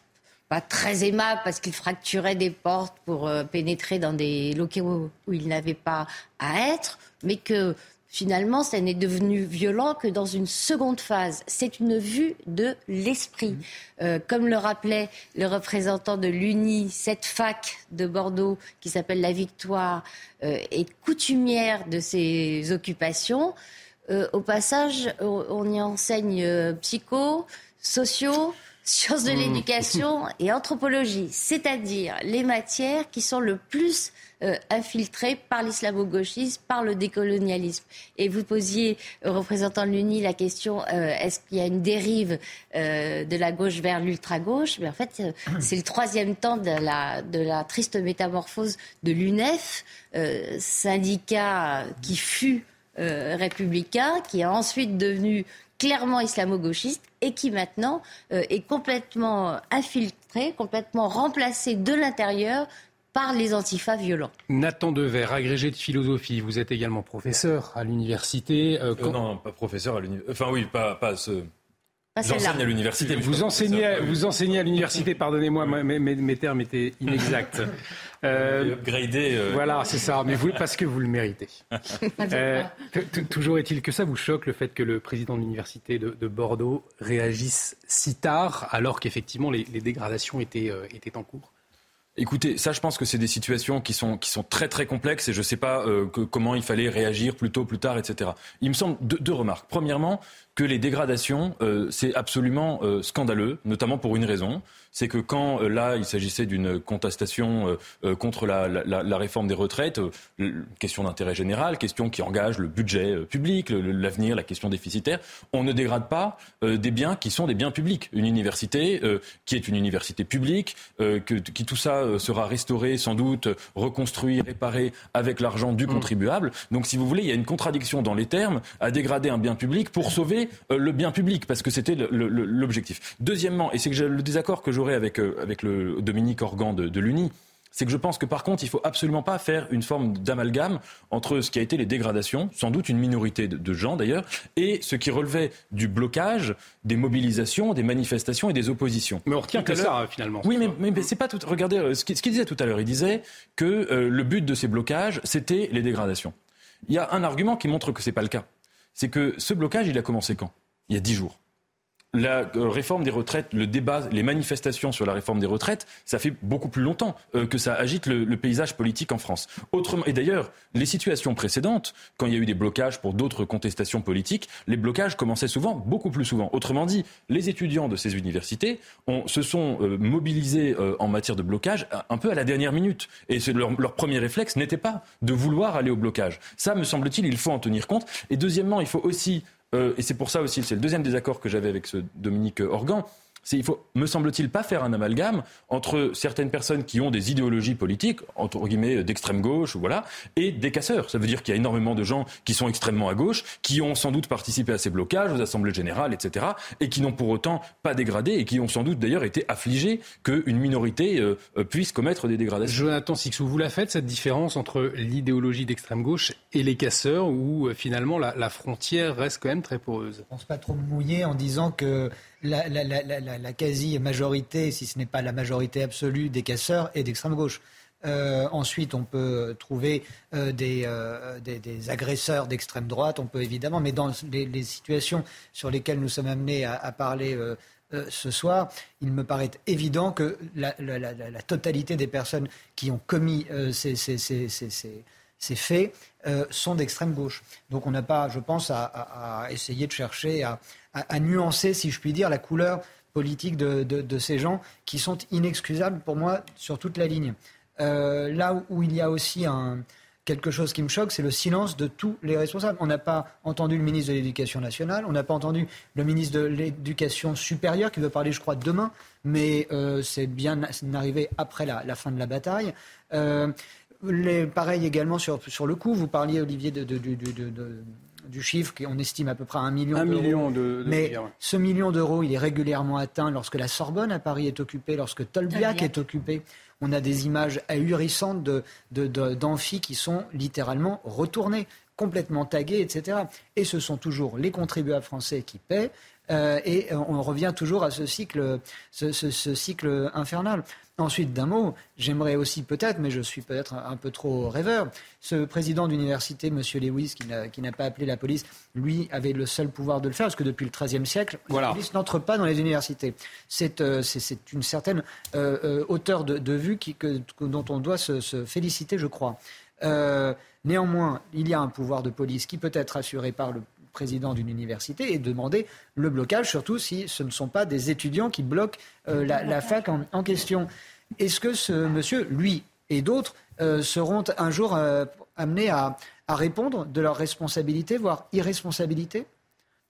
pas très aimable parce qu'il fracturait des portes pour euh, pénétrer dans des locaux où, il n'avait pas à être, mais que finalement ça n'est devenu violent que dans une seconde phase. C'est une vue de l'esprit. Mmh. Euh, comme le rappelait le représentant de l'UNI, cette fac de Bordeaux qui s'appelle La Victoire est coutumière de ces occupations. Euh, au passage, on y enseigne euh, psycho, sociaux, sciences de mmh. l'éducation (laughs) et anthropologie, c'est-à-dire les matières qui sont le plus euh, infiltrées par l'islamo-gauchisme, par le décolonialisme. Et vous posiez, représentant de l'UNI, la question est-ce qu'il y a une dérive de la gauche vers l'ultra-gauche? Mais en fait, c'est le troisième temps de la, de la triste métamorphose de l'UNEF, syndicat qui fut euh, républicain, qui est ensuite devenu clairement islamo-gauchiste et qui maintenant euh, est complètement infiltré, complètement remplacé de l'intérieur par les antifas violents. Nathan Dever, agrégé de philosophie, vous êtes également professeur à l'université. Euh, non, pas professeur à l'université. Enfin oui, pas, pas ce... J'enseigne à l'université. Vous enseignez, vous enseignez à l'université, (laughs) pardonnez-moi, mes, mes, termes étaient inexacts. (laughs) Euh, euh, Voilà, c'est ça. Mais vous, parce que vous le méritez. (laughs) Euh, toujours est-il que ça vous choque le fait que le président de l'université de, Bordeaux réagisse si tard, alors qu'effectivement les, dégradations étaient, euh, étaient en cours? Écoutez, ça, je pense que c'est des situations qui sont, qui sont très très complexes et je ne sais pas comment il fallait réagir plus tôt, plus tard, etc. Il me semble deux, remarques. Premièrement, que les dégradations, c'est absolument scandaleux, notamment pour une raison c'est que quand euh, là il s'agissait d'une contestation euh, euh, contre la, réforme des retraites, question d'intérêt général, question qui engage le budget public, l'avenir, la question déficitaire, on ne dégrade pas des biens qui sont des biens publics. Une université qui est une université publique, qui tout ça sera restauré, sans doute reconstruit, réparé avec l'argent du mmh. contribuable. Donc si vous voulez, il y a une contradiction dans les termes à dégrader un bien public pour sauver le bien public, parce que c'était l'objectif. Deuxièmement, et c'est que le désaccord que j'aurais avec, euh, avec le Dominique Organ de, de l'UNI, c'est que je pense que par contre, il faut absolument pas faire une forme d'amalgame entre ce qui a été les dégradations, sans doute une minorité de, gens d'ailleurs, et ce qui relevait du blocage, des mobilisations, des manifestations et des oppositions. Mais on retient que ça finalement. Oui, mais, mais, c'est pas tout. Regardez euh, ce qu'il disait tout à l'heure. Il disait que euh, le but de ces blocages, c'était les dégradations. Il y a un argument qui montre que c'est pas le cas. C'est que ce blocage, il a commencé quand? Il y a dix jours la euh, réforme des retraites, le débat, les manifestations sur la réforme des retraites, ça fait beaucoup plus longtemps euh, que ça agite le, paysage politique en France. Et d'ailleurs, les situations précédentes, quand il y a eu des blocages pour d'autres contestations politiques, les blocages commençaient souvent, beaucoup plus souvent. Autrement dit, les étudiants de ces universités se sont euh, mobilisés en matière de blocage un peu à la dernière minute. Et leur, leur premier réflexe n'était pas de vouloir aller au blocage. Ça, me semble-t-il, il faut en tenir compte. Et deuxièmement, il faut aussi et c'est pour ça aussi, c'est le deuxième désaccord que j'avais avec ce Dominique Organ, il faut, me semble-t-il, pas faire un amalgame entre certaines personnes qui ont des idéologies politiques, entre guillemets, d'extrême gauche, voilà, et des casseurs. Ça veut dire qu'il y a énormément de gens qui sont extrêmement à gauche, qui ont sans doute participé à ces blocages, aux assemblées générales, etc., et qui n'ont pour autant pas dégradé, et qui ont sans doute d'ailleurs été affligés qu'une minorité euh, euh, puisse commettre des dégradations. Jonathan Sixou, vous la faites, cette différence entre l'idéologie d'extrême gauche et les casseurs, où euh, finalement la, la, frontière reste quand même très poreuse? Je ne pense pas trop mouiller en disant que la, quasi-majorité, si ce n'est pas la majorité absolue, des casseurs et d'extrême gauche. Euh, ensuite, on peut trouver euh, euh, des, agresseurs d'extrême droite, on peut évidemment, mais dans les, situations sur lesquelles nous sommes amenés à, parler ce soir, il me paraît évident que la, totalité des personnes qui ont commis ces, ces, faits sont d'extrême gauche. Donc on n'a pas, je pense, à essayer de chercher à, nuancer, si je puis dire, la couleur politique de, ces gens qui sont inexcusables pour moi sur toute la ligne. Euh, là où il y a aussi quelque chose qui me choque, c'est le silence de tous les responsables. On n'a pas entendu le ministre de l'Éducation nationale, on n'a pas entendu le ministre de l'Éducation supérieure qui veut parler, je crois, demain, mais euh, c'est bien arrivé après la, fin de la bataille. Euh, les, pareil également sur, sur le coup, vous parliez, Olivier, de, de, de du chiffre qu'on estime à peu près à un million d'euros. million de, Mais ce million d'euros, il est régulièrement atteint lorsque la Sorbonne à Paris est occupée, lorsque Tolbiac est occupé. On a des images ahurissantes d'amphis de, qui sont littéralement retournées, complètement taguées, etc. Et ce sont toujours les contribuables français qui paient. Euh, et on revient toujours à ce cycle, ce, ce cycle infernal. Ensuite, d'un mot, j'aimerais aussi peut-être, mais je suis peut-être un, peu trop rêveur, ce président d'université, M. Lewis, qui n'a pas appelé la police, lui avait le seul pouvoir de le faire, parce que depuis le XIIIe siècle, la police n'entre pas dans les universités. C'est euh, une certaine euh, hauteur de, vue qui, que, dont on doit se, se féliciter, je crois. néanmoins, il y a un pouvoir de police qui peut être assuré par le président d'une université et demander le blocage, surtout si ce ne sont pas des étudiants qui bloquent euh, la, fac en, question. Est-ce que ce monsieur, lui et d'autres, euh, seront un jour euh, amenés à, répondre de leur responsabilité, voire irresponsabilité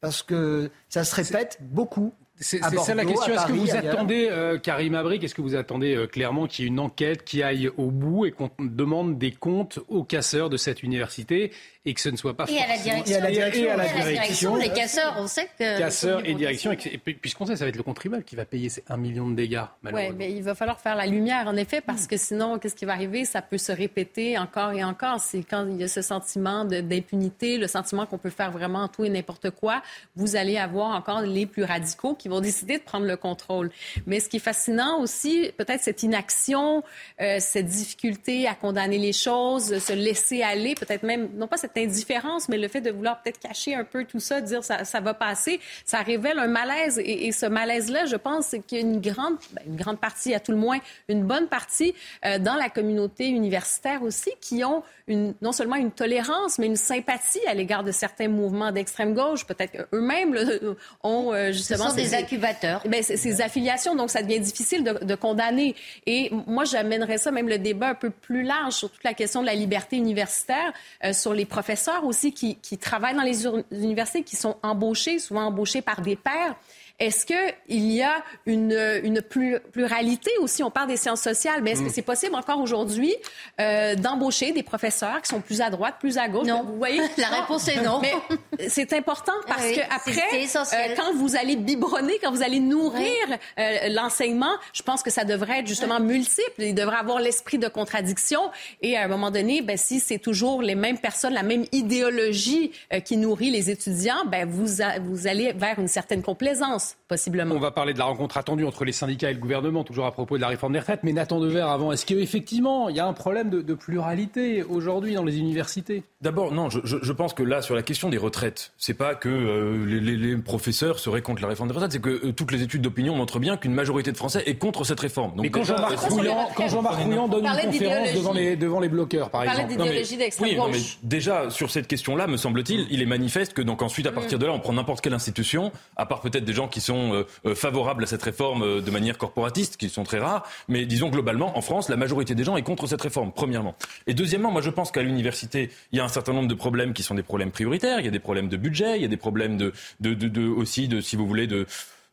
Parce que ça se répète beaucoup c'est ça la question. Est-ce que vous attendez, Karim Abrik, est-ce que vous attendez clairement qu'il y ait une enquête qui aille au bout et qu'on demande des comptes aux casseurs de cette université? Et que ce ne soit pas et à la direction, et à la direction, et à la direction, les casseurs, on sait que casseurs et direction, puisqu'on sait, ça va être le contribuable qui va payer ces 1 million de dégâts. Oui, mais il va falloir faire la lumière, en effet, parce que sinon, qu'est-ce qui va arriver? Ça peut se répéter encore et encore. C'est quand il y a ce sentiment d'impunité, le sentiment qu'on peut faire vraiment tout et n'importe quoi, vous allez avoir encore les plus radicaux qui vont décider de prendre le contrôle. Mais ce qui est fascinant aussi, peut-être cette inaction, euh, cette difficulté à condamner les choses, se laisser aller, peut-être même non pas cette indifférence, mais le fait de vouloir peut-être cacher un peu tout ça, dire ça, ça va passer, ça révèle un malaise. Et, ce malaise-là, je pense qu'il y a une grande, ben, une grande partie, à tout le moins une bonne partie euh, dans la communauté universitaire aussi, qui ont une, non seulement une tolérance, mais une sympathie à l'égard de certains mouvements d'extrême gauche. Peut-être eux-mêmes (laughs) ont euh, justement... Ce sont des incubateurs. Ben, ces affiliations, donc ça devient difficile de, de condamner. Et moi, j'amènerais ça, même le débat un peu plus large sur toute la question de la liberté universitaire, euh, sur les professeurs aussi qui, qui travaillent dans les universités, qui sont embauchés, souvent embauchés par des pairs. Est-ce qu'il y a une, une, pluralité aussi? On parle des sciences sociales, mais est-ce que mm. c'est possible encore aujourd'hui euh, d'embaucher des professeurs qui sont plus à droite, plus à gauche? Non. Vous voyez? (laughs) La réponse est non. Mais c'est important parce que après, euh, quand vous allez biberonner, quand vous allez nourrir euh, l'enseignement, je pense que ça devrait être justement multiple. Il devrait avoir l'esprit de contradiction. Et à un moment donné, ben, si c'est toujours les mêmes personnes, la même idéologie qui nourrit les étudiants, ben, vous, vous allez vers une certaine complaisance possiblement. On va parler de la rencontre attendue entre les syndicats et le gouvernement, toujours à propos de la réforme des retraites. Mais Nathan Dever, avant, est-ce qu'effectivement, il y a un problème de, pluralité aujourd'hui dans les universités? D'abord, non, je, pense que là, sur la question des retraites, c'est pas que euh, les, professeurs seraient contre la réforme des retraites, c'est que euh, toutes les études d'opinion montrent bien qu'une majorité de Français est contre cette réforme. Donc, mais quand Jean-Marc Rouillant, donne une conférence devant les, devant les bloqueurs, par exemple. d'idéologie d'extrême gauche. mais déjà, sur cette question-là, me semble-t-il, il est manifeste que donc ensuite, à partir de là, on prend n'importe quelle institution, à part peut-être des gens qui sont euh, euh, favorables à cette réforme euh, de manière corporatiste, qui sont très rares. Mais disons globalement, en France, la majorité des gens est contre cette réforme, premièrement. Et deuxièmement, moi je pense qu'à l'université, il y a un certain nombre de problèmes qui sont des problèmes prioritaires. Il y a des problèmes de budget, il y a des problèmes de, de, de aussi de, si vous voulez, de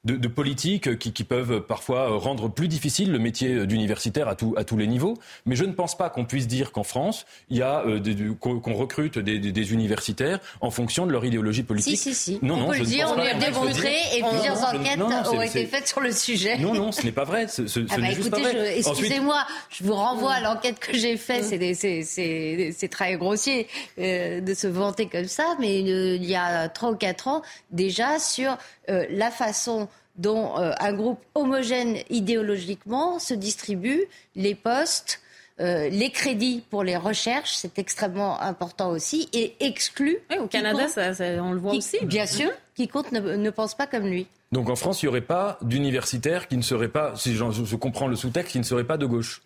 de, de politiques qui, qui, peuvent parfois rendre plus difficile le métier d'universitaire à, tout, à tous les niveaux. Mais je ne pense pas qu'on puisse dire qu'en France, il y a euh, qu'on recrute des, des, des, universitaires en fonction de leur idéologie politique. Si, si, si. Non, on non, peut le dire, on l'a démontré et plusieurs enquêtes ont été faites sur le sujet. Non, non, ce n'est pas vrai. Ce, ce, (laughs) ah bah, écoutez, excusez-moi, je vous renvoie à l'enquête que j'ai faite. C'est très grossier euh, de se vanter comme ça, mais euh, il y a trois ou quatre ans déjà sur euh, la façon dont euh, un groupe homogène idéologiquement se distribue les postes, euh, les crédits pour les recherches, c'est extrêmement important aussi, et exclut. au Canada, on le voit aussi. Bien sûr, qui compte ne, pense pas comme lui. Donc en France, il n'y aurait pas d'universitaires qui ne seraient pas, si je comprends le sous-texte, qui ne seraient pas de gauche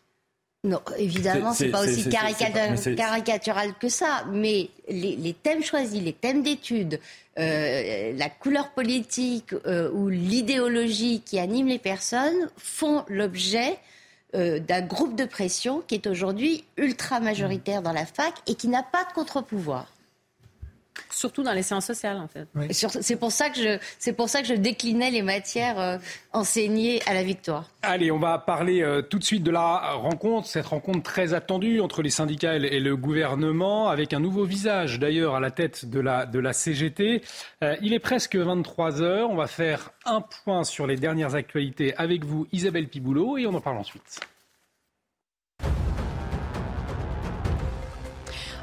non, évidemment, c'est pas aussi caricatural que ça, mais les, thèmes choisis, les thèmes d'études, euh, la couleur politique euh, ou l'idéologie qui anime les personnes font l'objet euh, d'un groupe de pression qui est aujourd'hui ultra majoritaire dans la fac et qui n'a pas de contre-pouvoir. Surtout dans les sciences sociales, en fait. C'est pour ça que je, c'est pour ça que je déclinais les matières euh, enseignées à la victoire. Allez, on va parler euh, tout de suite de la rencontre, cette rencontre très attendue entre les syndicats et le gouvernement, avec un nouveau visage d'ailleurs à la tête de la, de la CGT. Euh, il est presque 23 heures. On va faire un point sur les dernières actualités avec vous, Isabelle Piboulot, et on en parle ensuite.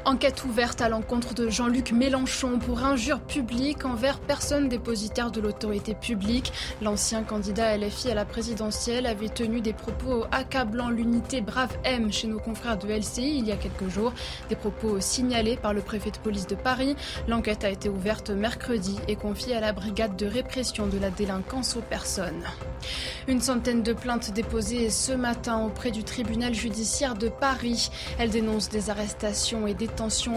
Enquête ouverte à l'encontre de Jean-Luc Mélenchon pour injure publique envers personne dépositaire de l'autorité publique. L'ancien candidat LFI à la présidentielle avait tenu des propos accablant l'unité Brave M chez nos confrères de LCI il y a quelques jours. Des propos signalés par le préfet de police de Paris. L'enquête a été ouverte mercredi et confiée à la brigade de répression de la délinquance aux personnes. Une centaine de plaintes déposées ce matin auprès du tribunal judiciaire de Paris. Elles dénoncent des arrestations et des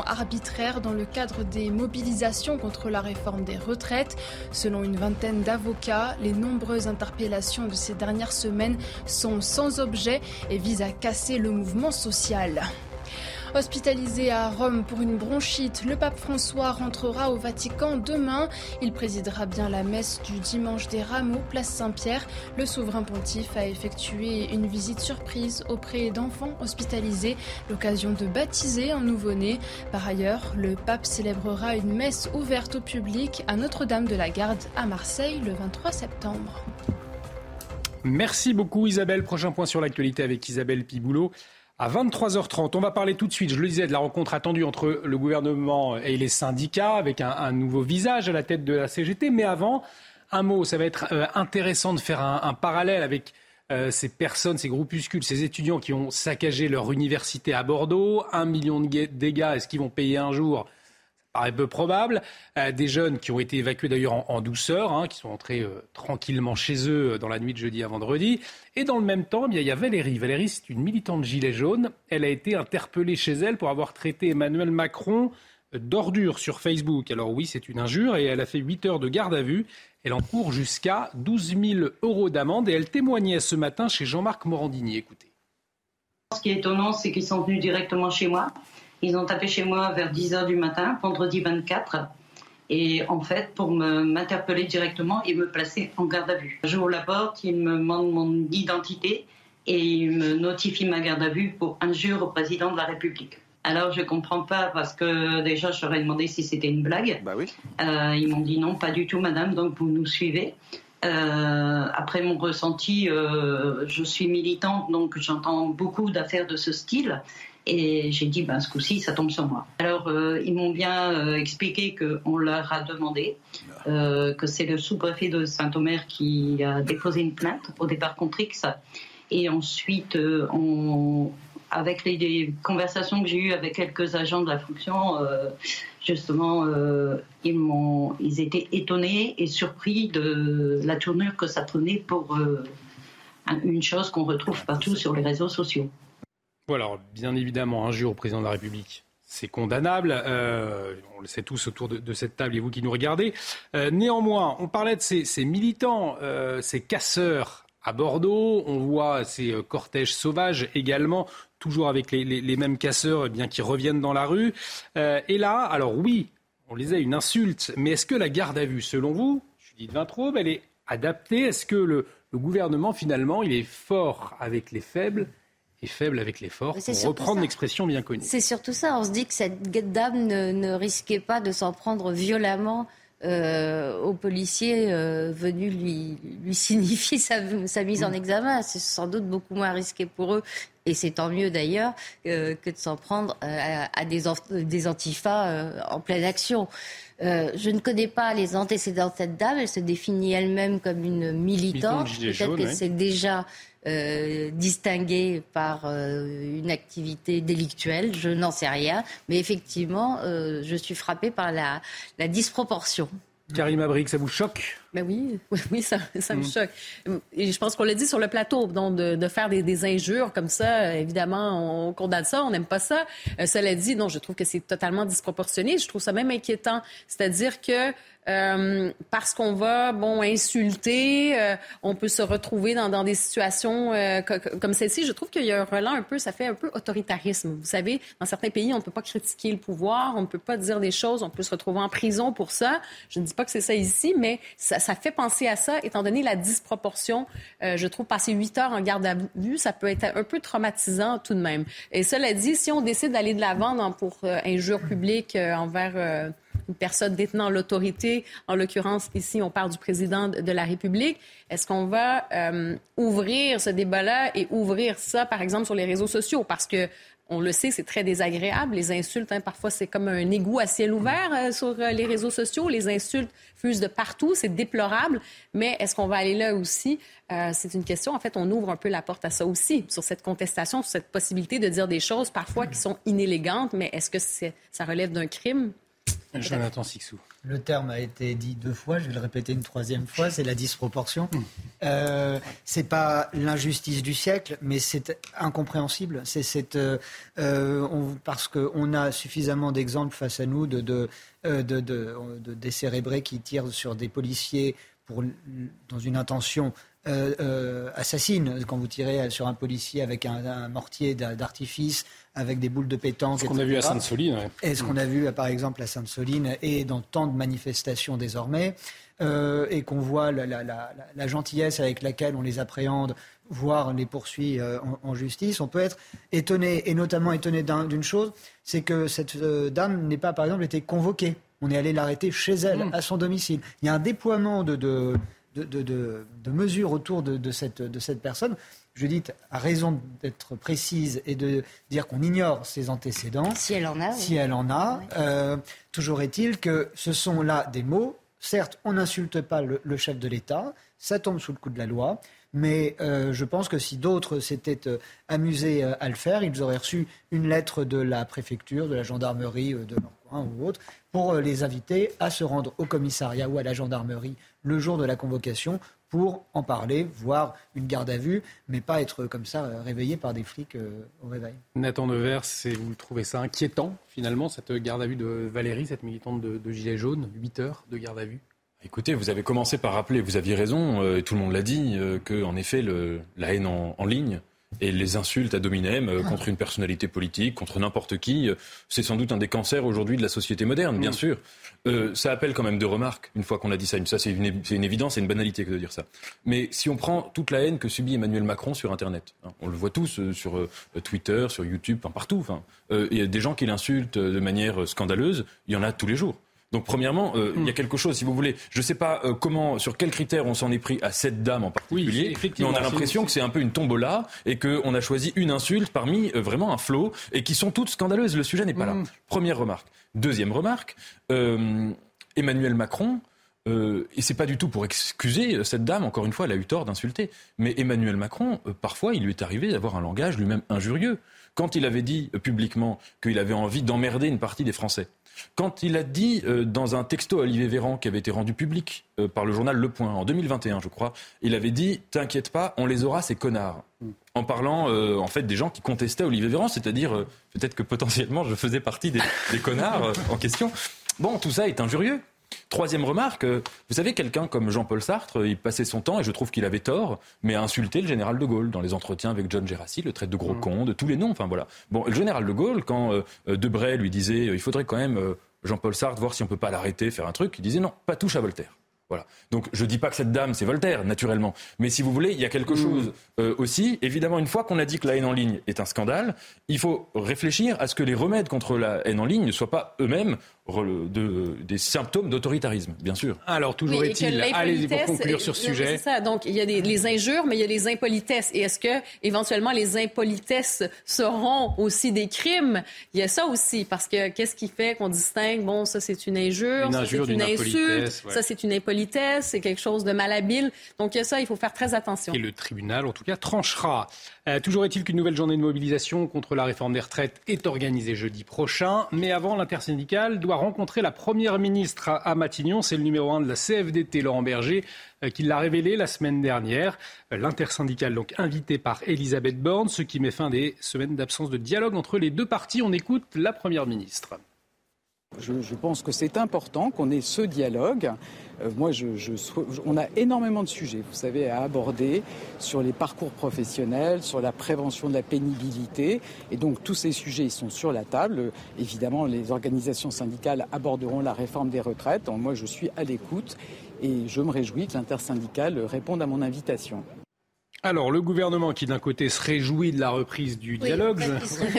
arbitraire dans le cadre des mobilisations contre la réforme des retraites. Selon une vingtaine d'avocats, les nombreuses interpellations de ces dernières semaines sont sans objet et visent à casser le mouvement social. Hospitalisé à Rome pour une bronchite, le pape François rentrera au Vatican demain. Il présidera bien la messe du dimanche des Rameaux, place Saint-Pierre. Le souverain pontife a effectué une visite surprise auprès d'enfants hospitalisés, l'occasion de baptiser un nouveau-né. Par ailleurs, le pape célébrera une messe ouverte au public à Notre-Dame de la Garde à Marseille le 23 septembre. Merci beaucoup Isabelle. Prochain point sur l'actualité avec Isabelle Piboulot à 23h30. On va parler tout de suite, je le disais, de la rencontre attendue entre le gouvernement et les syndicats, avec un, nouveau visage à la tête de la CGT. Mais avant, un mot, ça va être euh, intéressant de faire un, parallèle avec euh, ces personnes, ces groupuscules, ces étudiants qui ont saccagé leur université à Bordeaux. Un million de dégâts, est-ce qu'ils vont payer un jour paraît peu probable. Euh, des jeunes qui ont été évacués d'ailleurs en, douceur, hein, qui sont entrés euh, tranquillement chez eux euh, dans la nuit de jeudi à vendredi. Et dans le même temps, eh il y a Valérie. Valérie, c'est une militante gilet jaune. Elle a été interpellée chez elle pour avoir traité Emmanuel Macron d'ordure sur Facebook. Alors oui, c'est une injure et elle a fait 8 heures de garde à vue. Elle encourt jusqu'à 12 000 euros d'amende et elle témoignait ce matin chez Jean-Marc Morandini. Écoutez. Ce qui est étonnant, c'est qu'ils sont venus directement chez moi. Ils ont tapé chez moi vers 10h du matin, vendredi 24. Et en fait, pour m'interpeller directement et me placer en garde à vue. J'ouvre la porte, ils me demandent mon identité et ils me notifient ma garde à vue pour injure au président de la République. Alors je comprends pas parce que déjà je leur ai demandé si c'était une blague. Bah oui. Euh, ils m'ont dit non, pas du tout, madame. Donc vous nous suivez. Euh, après mon ressenti, euh, je suis militante, donc j'entends beaucoup d'affaires de ce style. Et j'ai dit, ben, ce coup-ci, ça tombe sur moi. Alors, euh, ils m'ont bien euh, expliqué qu'on leur a demandé, euh, que c'est le sous-préfet de Saint-Omer qui a déposé une plainte, au départ contre X. Et ensuite, on, avec les, conversations que j'ai eues avec quelques agents de la fonction, justement, ils, m'ont, ils étaient étonnés et surpris de la tournure que ça prenait pour une chose qu'on retrouve partout sur les réseaux sociaux alors bien évidemment, injure au président de la République, c'est condamnable. Euh, on le sait tous autour de, cette table et vous qui nous regardez. Euh, néanmoins, on parlait de ces, militants, euh, ces casseurs à Bordeaux. On voit ces cortèges sauvages également, toujours avec les, mêmes casseurs eh bien, qui reviennent dans la rue. et là, alors oui, on les a une insulte, mais est-ce que la garde à vue, selon vous, Judith Vintraube, elle est adaptée? Est-ce que le gouvernement, finalement, il est fort avec les faibles et faible avec les forts, pour reprendre l'expression bien connue. C'est surtout ça. On se dit que cette dame ne, risquait pas de s'en prendre violemment euh, aux policiers euh, venus lui, lui signifier sa, mise en mm. examen. C'est sans doute beaucoup moins risqué pour eux, et c'est tant mieux d'ailleurs, euh, que de s'en prendre à, des, des antifas en pleine action. Je ne connais pas les antécédents de cette dame. Elle se définit elle-même comme une militante. Peut-être qu'elle s'est déjà euh, distinguée par euh, une activité délictuelle, je n'en sais rien, mais effectivement, euh, je suis frappée par la, la disproportion. Karim Abrik, ça vous choque? Ben oui, (laughs) oui, ça, ça me mm. choque. Et je pense qu'on l'a dit sur le plateau, donc de, faire des, injures comme ça, évidemment, on condamne ça, on n'aime pas ça. cela dit, non, je trouve que c'est totalement disproportionné. Je trouve ça même inquiétant. C'est-à-dire que euh, parce qu'on va, bon, insulter, euh, on peut se retrouver dans, dans des situations euh, comme celle-ci. Je trouve qu'il y a un relent un peu, ça fait un peu autoritarisme. Vous savez, dans certains pays, on ne peut pas critiquer le pouvoir, on ne peut pas dire des choses, on peut se retrouver en prison pour ça. Je ne dis pas que c'est ça ici, mais ça, ça, fait penser à ça, étant donné la disproportion. je trouve passer huit heures en garde à vue, ça peut être un peu traumatisant tout de même. Et cela dit, si on décide d'aller de l'avant pour injure publique envers une personne détenant l'autorité. En l'occurrence, ici, on parle du président de la République. Est-ce qu'on va euh, ouvrir ce débat-là et ouvrir ça, par exemple, sur les réseaux sociaux? Parce que on le sait, c'est très désagréable. Les insultes, hein, parfois, c'est comme un égout à ciel ouvert euh, sur euh, les réseaux sociaux. Les insultes fusent de partout. C'est déplorable. Mais est-ce qu'on va aller là aussi? c'est une question. En fait, on ouvre un peu la porte à ça aussi, sur cette contestation, sur cette possibilité de dire des choses parfois qui sont inélégantes. Mais est-ce que ça relève d'un crime? Jonathan Sixou. Le terme a été dit deux fois, je vais le répéter une troisième fois, c'est la disproportion. Hmm. Euh, c'est pas l'injustice du siècle, mais c'est incompréhensible. C'est euh, euh, parce qu'on a suffisamment d'exemples face à nous de, de, euh, de, de, décérébrés qui tirent sur des policiers pour, dans une intention assassine quand vous tirez sur un policier avec un, mortier d'artifice, avec des boules de pétanque. Ce qu'on a vu à Sainte-Soline. Et ce qu'on a vu, par exemple, à Sainte-Soline et dans tant de manifestations désormais. et qu'on voit la, gentillesse avec laquelle on les appréhende, voire les poursuit en, justice, on peut être étonné, et notamment étonné d'une chose, c'est que cette dame n'ait pas, par exemple, été convoquée on est allé l'arrêter chez elle, hmm. à son domicile. Il y a un déploiement de, de, de, mesures autour de, cette, de cette personne. Judith a raison d'être précise et de dire qu'on ignore ses antécédents. Si elle en a. Si elle en a. Euh, toujours est-il que ce sont là des mots. Certes, on n'insulte pas le, chef de l'État, ça tombe sous le coup de la loi, mais euh, je pense que si d'autres s'étaient euh, amusés à le faire, ils auraient reçu une lettre de la préfecture, de la gendarmerie, de leur coin ou autre, pour les inviter à se rendre au commissariat ou à la gendarmerie le jour de la convocation pour en parler, voir une garde à vue, mais pas être comme ça euh, réveillé par des flics euh, au réveil. Nathan Nevers, vous trouvez ça inquiétant finalement, cette garde à vue de Valérie, cette militante de, de Gilets jaunes, 8 heures de garde à vue? Écoutez, vous avez commencé par rappeler, vous aviez raison, et tout le monde l'a dit, que en effet, la haine en ligne et les insultes à dominem euh, contre une personnalité politique, contre n'importe qui, euh, c'est sans doute un des cancers aujourd'hui de la société moderne, bien mm. sûr. Euh, ça appelle quand même deux remarques, une fois qu'on a dit ça. Ça, c'est une, une, évidence, c'est une banalité que de dire ça. Mais si on prend toute la haine que subit Emmanuel Macron sur Internet, hein, on le voit tous sur Twitter, sur YouTube, enfin, partout. Il y a des gens qui l'insultent de manière scandaleuse, il y en a tous les jours. Donc premièrement, euh, il y a quelque chose, si vous voulez. Je ne sais pas euh, comment, sur quels critères on s'en est pris à cette dame en particulier, mais on a l'impression que c'est un peu une tombola et qu'on a choisi une insulte parmi euh, vraiment un flot et qui sont toutes scandaleuses. Le sujet n'est pas là. Mm. Première remarque. Deuxième remarque, Emmanuel Macron. et c'est pas du tout pour excuser cette dame, encore une fois, elle a eu tort d'insulter. Mais Emmanuel Macron, parfois, il lui est arrivé d'avoir un langage lui-même injurieux. Quand il avait dit publiquement qu'il avait envie d'emmerder une partie des Français, quand il a dit euh, dans un texto à Olivier Véran qui avait été rendu public euh, par le journal Le Point en 2021, je crois, il avait dit T'inquiète pas, on les aura, ces connards. Mm. En parlant euh, en fait des gens qui contestaient Olivier Véran, c'est-à-dire peut-être que potentiellement je faisais partie des connards en question. Bon, tout ça est injurieux. Troisième remarque, euh, vous savez, quelqu'un comme Jean-Paul Sartre, il passait son temps, et je trouve qu'il avait tort, mais à insulter le général de Gaulle dans les entretiens avec John Gérassi, le traite de gros mmh. con, de tous les noms, enfin voilà. Bon, le général de Gaulle, quand euh, Debray lui disait, il faudrait quand même, euh, Jean-Paul Sartre, voir si on peut pas l'arrêter, faire un truc, il disait non, pas touche à Voltaire. Voilà. Donc je dis pas que cette dame c'est Voltaire naturellement, mais si vous voulez, il y a quelque mmh. chose aussi. Évidemment, une fois qu'on a dit que la haine en ligne est un scandale, il faut réfléchir à ce que les remèdes contre la haine en ligne ne soient pas eux-mêmes de, des symptômes d'autoritarisme, bien sûr. Alors, toujours est-il, allez-y pour conclure sur ce sujet. C'est ça, donc il y a des, les injures, mais il y a les impolitesses. Et est-ce que, éventuellement, les impolitesses seront aussi des crimes? Il y a ça aussi, parce que qu'est-ce qui fait qu'on distingue, bon, ça c'est une injure, une ça c'est une insulte, ça c'est une impolitesse, c'est quelque chose de malhabile. Donc il y a ça, il faut faire très attention. Et le tribunal, en tout cas, tranchera. Euh, toujours est-il qu'une nouvelle journée de mobilisation contre la réforme des retraites est organisée jeudi prochain. Mais avant, l'intersyndicale doit rencontrer la première ministre à, Matignon. C'est le numéro un de la CFDT, Laurent Berger, euh, qui l'a révélé la semaine dernière. Euh, l'intersyndicale, donc invitée par Elisabeth Borne, ce qui met fin des semaines d'absence de dialogue entre les deux parties. On écoute la première ministre. Je, pense que c'est important qu'on ait ce dialogue. Euh, moi, je, on a énormément de sujets, vous savez, à aborder sur les parcours professionnels, sur la prévention de la pénibilité. Et donc, tous ces sujets sont sur la table. Évidemment, les organisations syndicales aborderont la réforme des retraites. moi, je suis à l'écoute et je me réjouis que l'intersyndicale réponde à mon invitation. Alors, le gouvernement qui, d'un côté, se réjouit de la reprise du dialogue. qui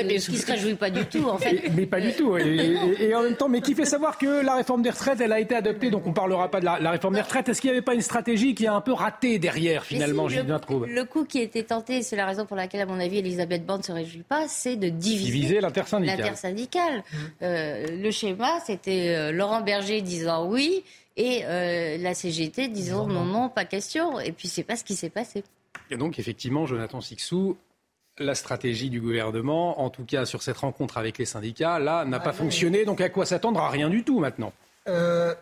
ne se, réjouit pas du tout, en fait. mais pas du tout. Et, en même temps, mais qui fait savoir que la réforme des retraites, elle a été adoptée, donc on ne parlera pas de la, réforme des retraites. Est-ce qu'il n'y avait pas une stratégie qui a un peu raté derrière, finalement, si, le, trouve le coup qui était tenté, c'est la raison pour laquelle, à mon avis, Elisabeth Borne ne se réjouit pas, c'est de diviser, diviser l'intersyndicale. L'intersyndicale. Mmh. Euh, le schéma, c'était euh, Laurent Berger disant oui et euh, la CGT disant non, non, pas question. Et puis, c'est pas ce qui s'est passé. Et donc, effectivement, Jonathan Sixou, la stratégie du gouvernement, en tout cas sur cette rencontre avec les syndicats, là, n'a pas fonctionné. Donc, à quoi s'attendre? À rien du tout maintenant. Euh,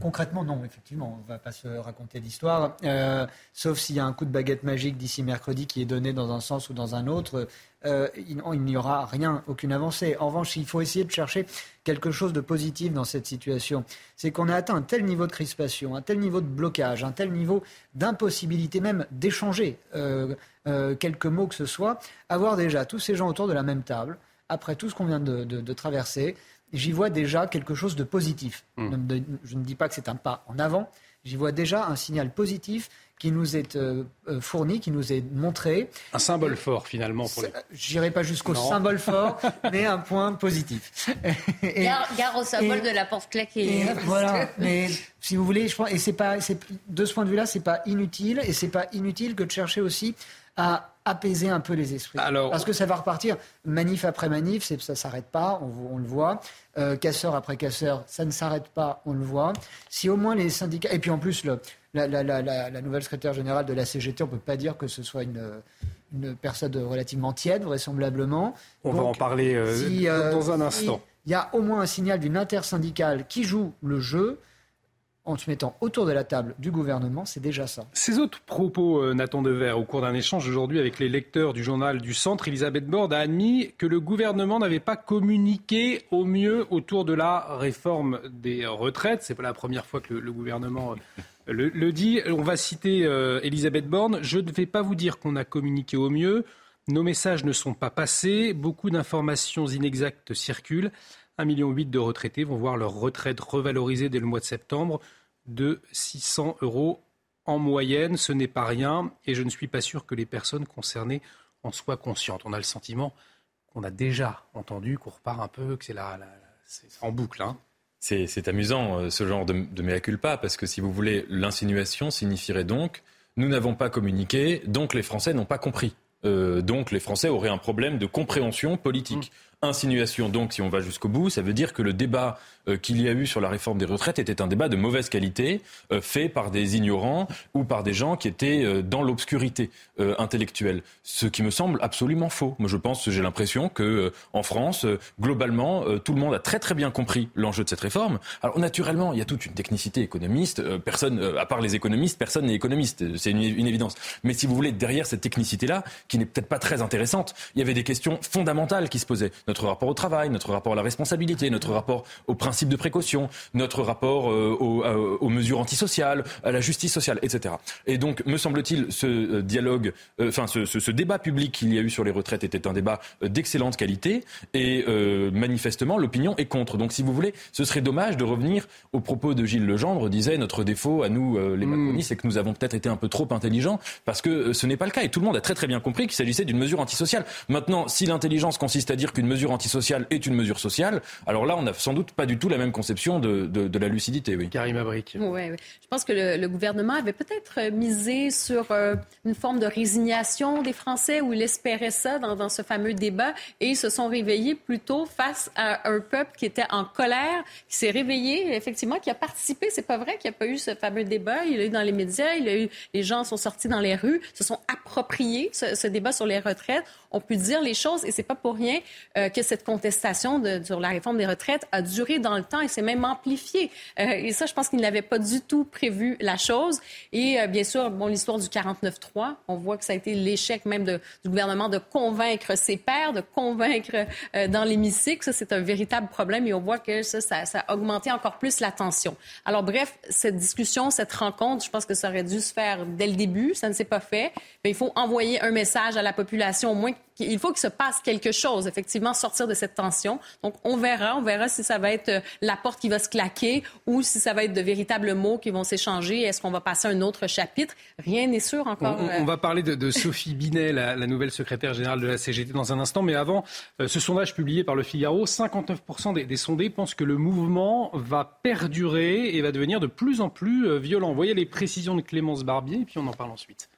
Concrètement, non, effectivement, on ne va pas se raconter d'histoire, euh, sauf s'il y a un coup de baguette magique d'ici mercredi qui est donné dans un sens ou dans un autre. Euh, il, n'y aura rien, aucune avancée. En revanche, il faut essayer de chercher quelque chose de positif dans cette situation. C'est qu'on a atteint un tel niveau de crispation, un tel niveau de blocage, un tel niveau d'impossibilité même d'échanger euh, quelques mots que ce soit, avoir déjà tous ces gens autour de la même table, après tout ce qu'on vient de traverser, j'y vois déjà quelque chose de positif. Hmm. Je ne dis pas que c'est un pas en avant, j'y vois déjà un signal positif qui nous est euh, euh, fourni, qui nous est montré. Un symbole fort finalement pour les. J'irai pas jusqu'au symbole fort, (laughs) mais un point positif. et, gare, au symbole de la porte claquée. (laughs) voilà. mais si vous voulez, je pense, et c'est pas, de ce point de vue-là, c'est pas inutile, et c'est pas inutile que de chercher aussi à apaiser un peu les esprits. Parce que ça va repartir manif après manif, ça ne s'arrête pas, on, le voit. Euh, casseur après casseur, ça ne s'arrête pas, on le voit. Si au moins les syndicats. Et puis en plus, le, la, nouvelle secrétaire générale de la CGT, on ne peut pas dire que ce soit une, une personne relativement tiède, vraisemblablement. On va en parler euh, euh, dans un instant. Il y a au moins un signal d'une intersyndicale qui joue le jeu en se mettant autour de la table du gouvernement, c'est déjà ça. Ces autres propos, euh, Nathan Dever, au cours d'un échange aujourd'hui avec les lecteurs du journal du Centre, Elisabeth Borne a admis que le gouvernement n'avait pas communiqué au mieux autour de la réforme des retraites. C'est pas la première fois que le, gouvernement euh, le, dit. On va citer euh, Elisabeth Borne. Je ne vais pas vous dire qu'on a communiqué au mieux. Nos messages ne sont pas passés. Beaucoup d'informations inexactes circulent. 1,8 million de retraités vont voir leur retraite revalorisée dès le mois de septembre de 600 euros en moyenne. Ce n'est pas rien et je ne suis pas sûr que les personnes concernées en soient conscientes. On a le sentiment qu'on a déjà entendu, qu'on repart un peu, que c'est la, en boucle. Hein. C'est amusant euh, ce genre de, de mea culpa parce que si vous voulez, l'insinuation signifierait donc nous n'avons pas communiqué, donc les Français n'ont pas compris. Euh, donc les Français auraient un problème de compréhension politique. Mmh insinuation. Donc, si on va jusqu'au bout, ça veut dire que le débat euh, qu'il y a eu sur la réforme des retraites était un débat de mauvaise qualité, euh, fait par des ignorants ou par des gens qui étaient euh, dans l'obscurité intellectuelle. Ce qui me semble absolument faux. Moi, je pense, j'ai l'impression que en France, globalement, tout le monde a très très bien compris l'enjeu de cette réforme. Alors, naturellement, il y a toute une technicité économiste. personne, à part les économistes, personne n'est économiste. C'est une, une, évidence. Mais si vous voulez, derrière cette technicité-là, qui n'est peut-être pas très intéressante, il y avait des questions fondamentales qui se posaient notre rapport au travail, notre rapport à la responsabilité, notre rapport au principe de précaution, notre rapport euh, euh, aux, mesures antisociales, à la justice sociale, etc. Et donc, me semble-t-il, ce euh, dialogue, enfin, ce, débat public qu'il y a eu sur les retraites était un débat d'excellente qualité et manifestement, l'opinion est contre. Donc, si vous voulez, ce serait dommage de revenir aux propos de Gilles Legendre, disait notre défaut à nous, les hmm. macronistes, c'est que nous avons peut-être été un peu trop intelligents parce que ce n'est pas le cas et tout le monde a très très bien compris qu'il s'agissait d'une mesure antisociale. Maintenant, si l'intelligence consiste à dire qu'une mesure mesure antisociale est une mesure sociale, alors là, on n'a sans doute pas du tout la même conception de, de, la lucidité. Oui. Karim Abric. Oui, Je pense que le, gouvernement avait peut-être misé sur euh, une forme de résignation des Français où il espérait ça dans, dans, ce fameux débat et ils se sont réveillés plutôt face à un peuple qui était en colère, qui s'est réveillé, effectivement, qui a participé. C'est pas vrai qu'il n'y a pas eu ce fameux débat. Il y a eu dans les médias, il y a eu, les gens sont sortis dans les rues, se sont appropriés ce, ce débat sur les retraites on peut dire les choses et c'est pas pour rien euh, que cette contestation sur la réforme des retraites a duré dans le temps et s'est même amplifiée. Euh, et ça, je pense qu'il n'avait pas du tout prévu la chose. Et euh, bien sûr, bon, l'histoire du 49-3, on voit que ça a été l'échec même du gouvernement de convaincre ses pairs, de convaincre dans l'hémicycle. Ça, c'est un véritable problème et on voit que ça, ça, ça, a augmenté encore plus la tension. Alors bref, cette discussion, cette rencontre, je pense que ça aurait dû se faire dès le début. Ça ne s'est pas fait. Mais il faut envoyer un message à la population, au moins il faut qu'il se passe quelque chose, effectivement, sortir de cette tension. Donc, on verra, on verra si ça va être euh, la porte qui va se claquer ou si ça va être de véritables mots qui vont s'échanger. Est-ce qu'on va passer à un autre chapitre? Rien n'est sûr encore. On, va parler de, Sophie Binet, la, nouvelle secrétaire générale de la CGT, dans un instant. Mais avant, euh, ce sondage publié par le Figaro, 59% des, des, sondés pensent que le mouvement va perdurer et va devenir de plus en plus euh, violent. Voyez les précisions de Clémence Barbier, et puis on en parle ensuite.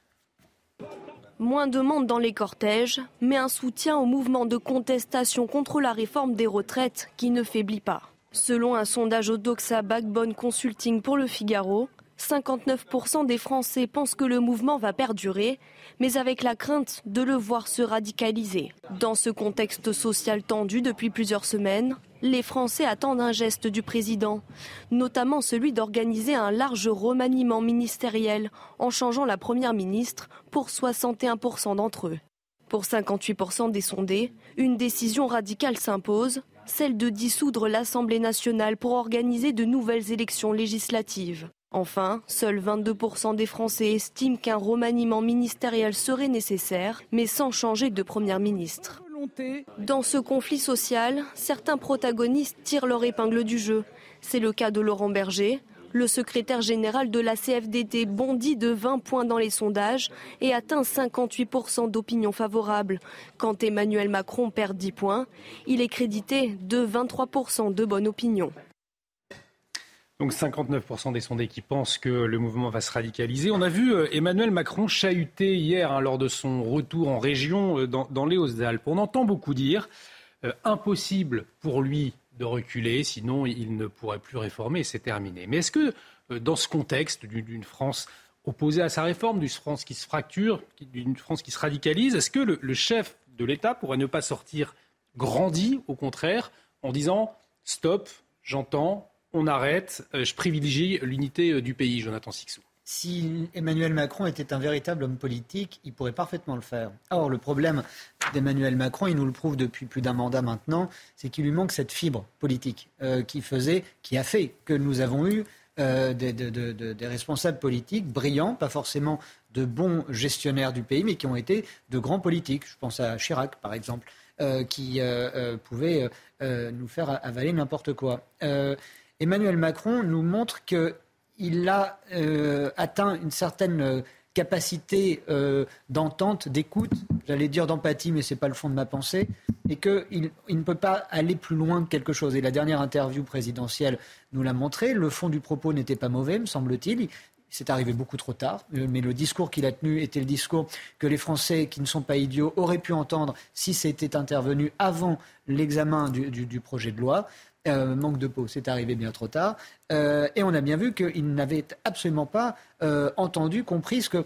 Moins de monde dans les cortèges, mais un soutien au mouvement de contestation contre la réforme des retraites qui ne faiblit pas. Selon un sondage au Doxa Backbone Consulting pour le Figaro, 59% des Français pensent que le mouvement va perdurer, mais avec la crainte de le voir se radicaliser. Dans ce contexte social tendu depuis plusieurs semaines, les Français attendent un geste du président, notamment celui d'organiser un large remaniement ministériel en changeant la première ministre pour 61% d'entre eux. Pour 58% des sondés, une décision radicale s'impose, celle de dissoudre l'Assemblée nationale pour organiser de nouvelles élections législatives. Enfin, seuls 22% des Français estiment qu'un remaniement ministériel serait nécessaire, mais sans changer de Première ministre. Dans ce conflit social, certains protagonistes tirent leur épingle du jeu. C'est le cas de Laurent Berger. Le secrétaire général de la CFDT bondit de 20 points dans les sondages et atteint 58% d'opinion favorable. Quand Emmanuel Macron perd 10 points, il est crédité de 23% de bonne opinion. Donc 59% des sondés qui pensent que le mouvement va se radicaliser. On a vu euh, Emmanuel Macron chahuter hier hein, lors de son retour en région euh, dans, les Hautes-Alpes. On entend beaucoup dire euh, impossible pour lui de reculer, sinon il ne pourrait plus réformer, c'est terminé. Mais est-ce que dans ce contexte d'une France opposée à sa réforme, d'une France qui se fracture, d'une France qui se radicalise, est-ce que le chef de l'État pourrait ne pas sortir grandi, au contraire, en disant stop, j'entends, on arrête, euh, je privilégie l'unité euh, du pays, Jonathan Sixou. Si Emmanuel Macron était un véritable homme politique, il pourrait parfaitement le faire. Or, le problème d'Emmanuel Macron, il nous le prouve depuis plus d'un mandat maintenant, c'est qu'il lui manque cette fibre politique euh, qui faisait, qui a fait que nous avons eu des, responsables politiques brillants, pas forcément de bons gestionnaires du pays, mais qui ont été de grands politiques. Je pense à Chirac, par exemple, qui pouvait nous faire avaler n'importe quoi. Emmanuel Macron nous montre qu'il a euh, atteint une certaine euh, capacité euh, d'entente, d'écoute, j'allais dire d'empathie, mais ce n'est pas le fond de ma pensée, et qu'il ne peut pas aller plus loin que quelque chose. Et la dernière interview présidentielle nous l'a montré, le fond du propos n'était pas mauvais, me semble-t-il. C'est arrivé beaucoup trop tard, mais le discours qu'il a tenu était le discours que les Français, qui ne sont pas idiots, auraient pu entendre si c'était intervenu avant l'examen du, projet de loi. Euh, manque de peau, c'est arrivé bien trop tard. Euh, et on a bien vu qu'il n'avait absolument pas euh, entendu, compris ce, que,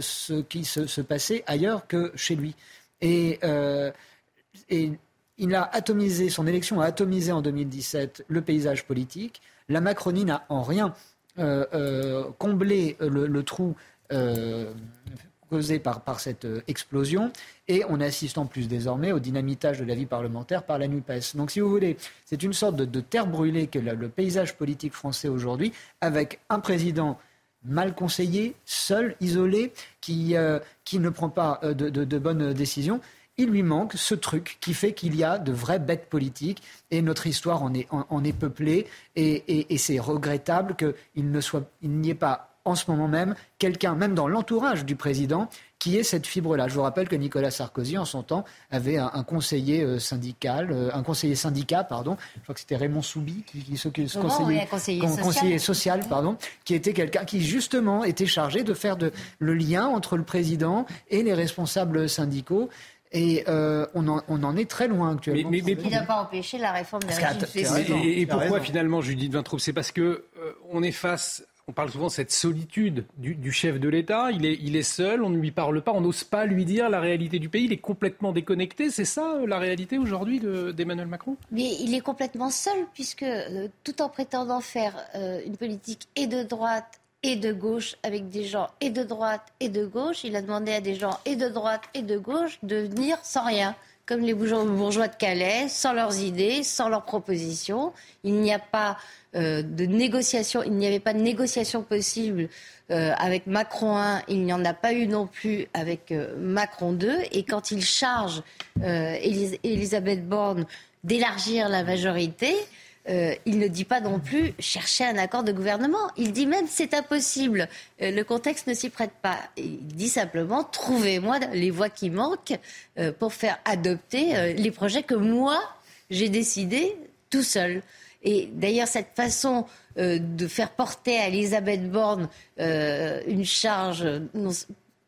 ce qui se, passait ailleurs que chez lui. Et, il a atomisé, son élection a atomisé en 2017 le paysage politique. La Macronie n'a en rien comblé le trou causée par, cette euh, explosion. Et on assiste en plus désormais au dynamitage de la vie parlementaire par la NUPES. Donc si vous voulez, c'est une sorte de, terre brûlée que le, paysage politique français aujourd'hui, avec un président mal conseillé, seul, isolé, qui, euh, qui ne prend pas euh, de, bonnes décisions. Il lui manque ce truc qui fait qu'il y a de vraies bêtes politiques et notre histoire en est, en, est peuplée et, et c'est regrettable qu'il n'y ait pas en ce moment même quelqu'un, même dans l'entourage du président, qui ait cette fibre-là. Je vous rappelle que Nicolas Sarkozy, en son temps, avait un, conseiller euh, syndical, euh, un conseiller syndicat, pardon. Je crois que c'était Raymond Soubi qui, qui s'occupait ce conseiller, conseiller, social. pardon, qui était quelqu'un qui justement était chargé de faire de, le lien entre le président et les responsables syndicaux. Et euh, on, en, on, en, est très loin actuellement. Mais, mais, il n'a pas empêché la réforme des régimes Et, et, pourquoi finalement, Judith Vintraub C'est parce que on est face on parle souvent de cette solitude du, chef de l'État. Il est, seul, on ne lui parle pas, on n'ose pas lui dire la réalité du pays. Il est complètement déconnecté. C'est ça euh, la réalité aujourd'hui d'Emmanuel Macron? Mais il est complètement seul, puisque euh, tout en prétendant faire euh, une politique et de droite et de gauche avec des gens et de droite et de gauche, il a demandé à des gens et de droite et de gauche de venir sans rien comme les bourgeois de Calais, sans leurs idées, sans leurs propositions. Il n'y a pas euh, de négociation, il n'y avait pas de négociation possible euh, avec Macron 1, il n'y en a pas eu non plus avec euh, Macron 2. Et quand il charge Elisabeth Borne d'élargir la majorité, euh, il ne dit pas non plus chercher un accord de gouvernement. Il dit même c'est impossible. Euh, le contexte ne s'y prête pas. Il dit simplement trouvez-moi les voies qui manquent euh, pour faire adopter les projets que moi j'ai décidé tout seul. Et d'ailleurs, cette façon de faire porter à Elisabeth Borne une charge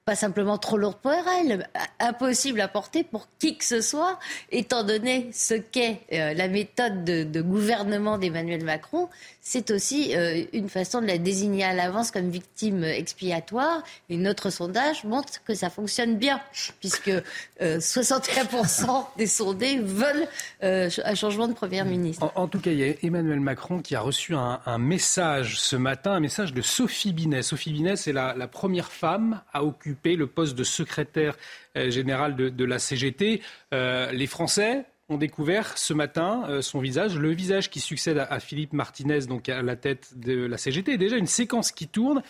pas simplement trop lourde pour elle, impossible à porter pour qui que ce soit, étant donné ce qu'est euh, la méthode de, gouvernement d'Emmanuel Macron, c'est aussi euh, une façon de la désigner à l'avance comme victime expiatoire. Et notre sondage montre que ça fonctionne bien, puisque 61% euh, des sondés veulent euh, un changement de Première ministre. En, tout cas, il y a Emmanuel Macron qui a reçu un, message ce matin, un message de Sophie Binet. Sophie Binet, c'est la, première femme à occuper le poste de secrétaire général de, de, la CGT. les Français ont découvert ce matin euh, son visage, le visage qui succède à, Philippe Martinez, donc à la tête de la CGT, déjà une séquence qui tourne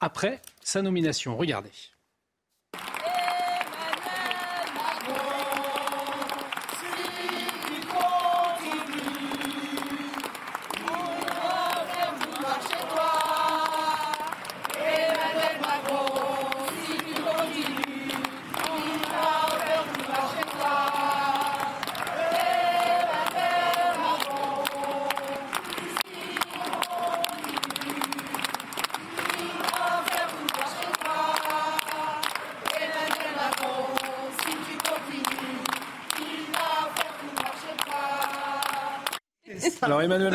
après sa nomination. Regardez.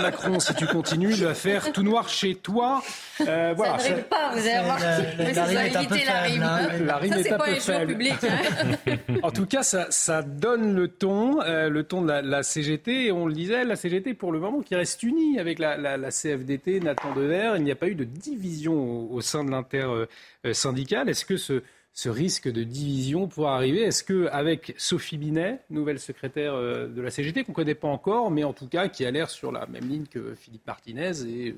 Macron, si tu continues, il va faire tout noir chez toi. Euh, voilà, ça n'arrive pas, vous avez remarqué. La, rime est un peu faible. Hein. La rime est un peu faible. Public, hein. (laughs) en tout cas, ça, ça donne le ton, euh, le ton de la, CGT. Et on le disait, la CGT, pour le moment, qui reste unie avec la, CFDT, Nathan Dever. Il n'y a pas eu de division au, au sein de l'inter-syndical. Est-ce que ce ce risque de division pourra arriver Est-ce qu'avec Sophie Binet, nouvelle secrétaire euh, de la CGT, qu'on ne connaît pas encore, mais en tout cas qui a l'air sur la même ligne que Philippe Martinez, et euh,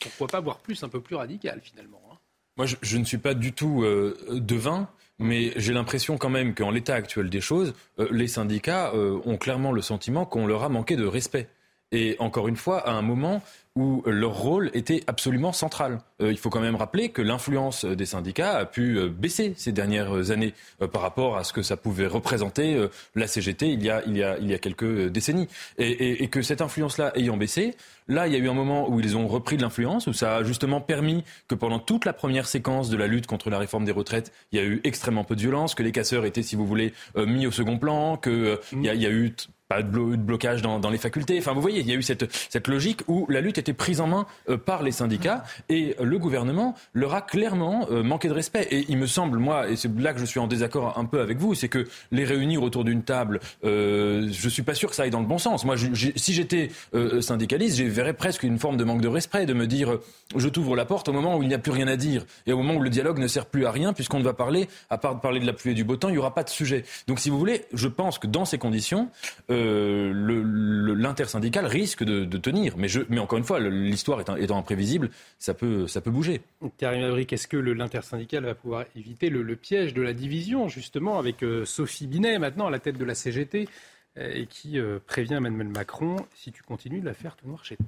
pourquoi pas voir plus, un peu plus radical finalement hein Moi, je, ne suis pas du tout euh, devin. Mais j'ai l'impression quand même qu'en l'état actuel des choses, les syndicats ont clairement le sentiment qu'on leur a manqué de respect. Et encore une fois, à un moment où leur rôle était absolument central. Euh, il faut quand même rappeler que l'influence des syndicats a pu euh, baisser ces dernières années euh, par rapport à ce que ça pouvait représenter la CGT il y a, il y a, il y a quelques décennies. Et, et que cette influence-là ayant baissé, là, il y a eu un moment où ils ont repris de l'influence, où ça a justement permis que pendant toute la première séquence de la lutte contre la réforme des retraites, il y a eu extrêmement peu de violence, que les casseurs étaient, si vous voulez, mis au second plan, qu'il y, a, il y a eu pas de, blocage dans, dans, les facultés. Enfin, vous voyez, il y a eu cette, cette logique où la lutte était prise en main euh, par les syndicats et le gouvernement leur a clairement euh, manqué de respect. Et il me semble, moi, et c'est là que je suis en désaccord un peu avec vous, c'est que les réunir autour d'une table, euh, je suis pas sûr que ça aille dans le bon sens. Moi, si j'étais euh, syndicaliste, verrais presque une forme de manque de respect, de me dire, je t'ouvre la porte au moment où il n'y a plus rien à dire et au moment où le dialogue ne sert plus à rien, puisqu'on ne va parler, à part de parler de la pluie et du beau temps, il n'y aura pas de sujet. Donc, si vous voulez, je pense que dans ces conditions, euh, l'intersyndical risque de, tenir. Mais, encore une fois, l'histoire étant, étant, imprévisible, ça peut, bouger. Karim Abric, est-ce que l'intersyndical va pouvoir éviter le, piège de la division, justement, avec euh, Sophie Binet, maintenant à la tête de la CGT, euh, et qui prévient Emmanuel Macron, si tu continues de la faire tout noir chez toi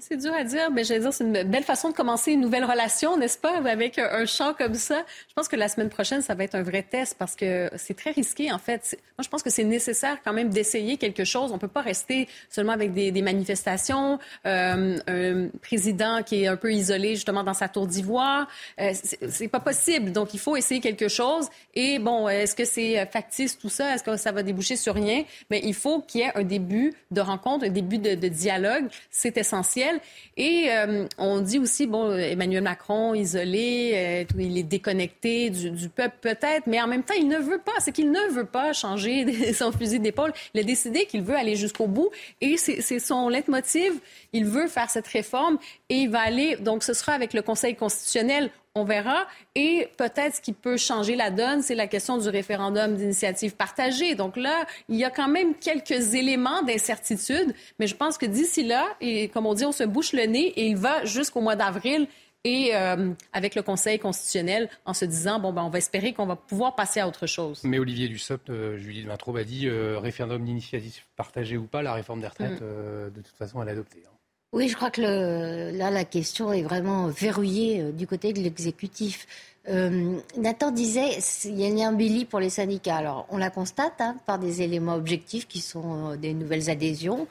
c'est dur à dire, mais j'allais dire, c'est une belle façon de commencer une nouvelle relation, n'est-ce pas, avec un chant comme ça? Je pense que la semaine prochaine, ça va être un vrai test parce que c'est très risqué, en fait. Moi, je pense que c'est nécessaire quand même d'essayer quelque chose. On peut pas rester seulement avec des, manifestations, euh, un président qui est un peu isolé, justement, dans sa tour d'ivoire. Euh, c'est pas possible. Donc, il faut essayer quelque chose. Et bon, est-ce que c'est factice, tout ça? Est-ce que ça va déboucher sur rien? Mais il faut qu'il y ait un début de rencontre, un début de, de dialogue. C'est essentiel. Et euh, on dit aussi, bon, Emmanuel Macron, isolé, euh, il est déconnecté du, peuple peut-être, mais en même temps, il ne veut pas. C'est qu'il ne veut pas changer (laughs) son fusil d'épaule. Il a décidé qu'il veut aller jusqu'au bout et c'est son leitmotiv. Il veut faire cette réforme et il va aller, donc ce sera avec le Conseil constitutionnel on verra. Et peut-être ce qui peut changer la donne, c'est la question du référendum d'initiative partagée. Donc là, il y a quand même quelques éléments d'incertitude, mais je pense que d'ici là, et comme on dit, on se bouche le nez et il va jusqu'au mois d'avril et euh, avec le Conseil constitutionnel en se disant bon ben on va espérer qu'on va pouvoir passer à autre chose. Mais Olivier Dussopt, euh, Julie Vintraube a dit euh, référendum d'initiative partagée ou pas, la réforme des retraites mm. de toute façon elle est adoptée. Hein. Oui, je crois que là, la question est vraiment verrouillée euh, du côté de l'exécutif. Euh, Nathan disait il y a un Billy pour les syndicats. Alors, on la constate hein, par des éléments objectifs qui sont euh, des nouvelles adhésions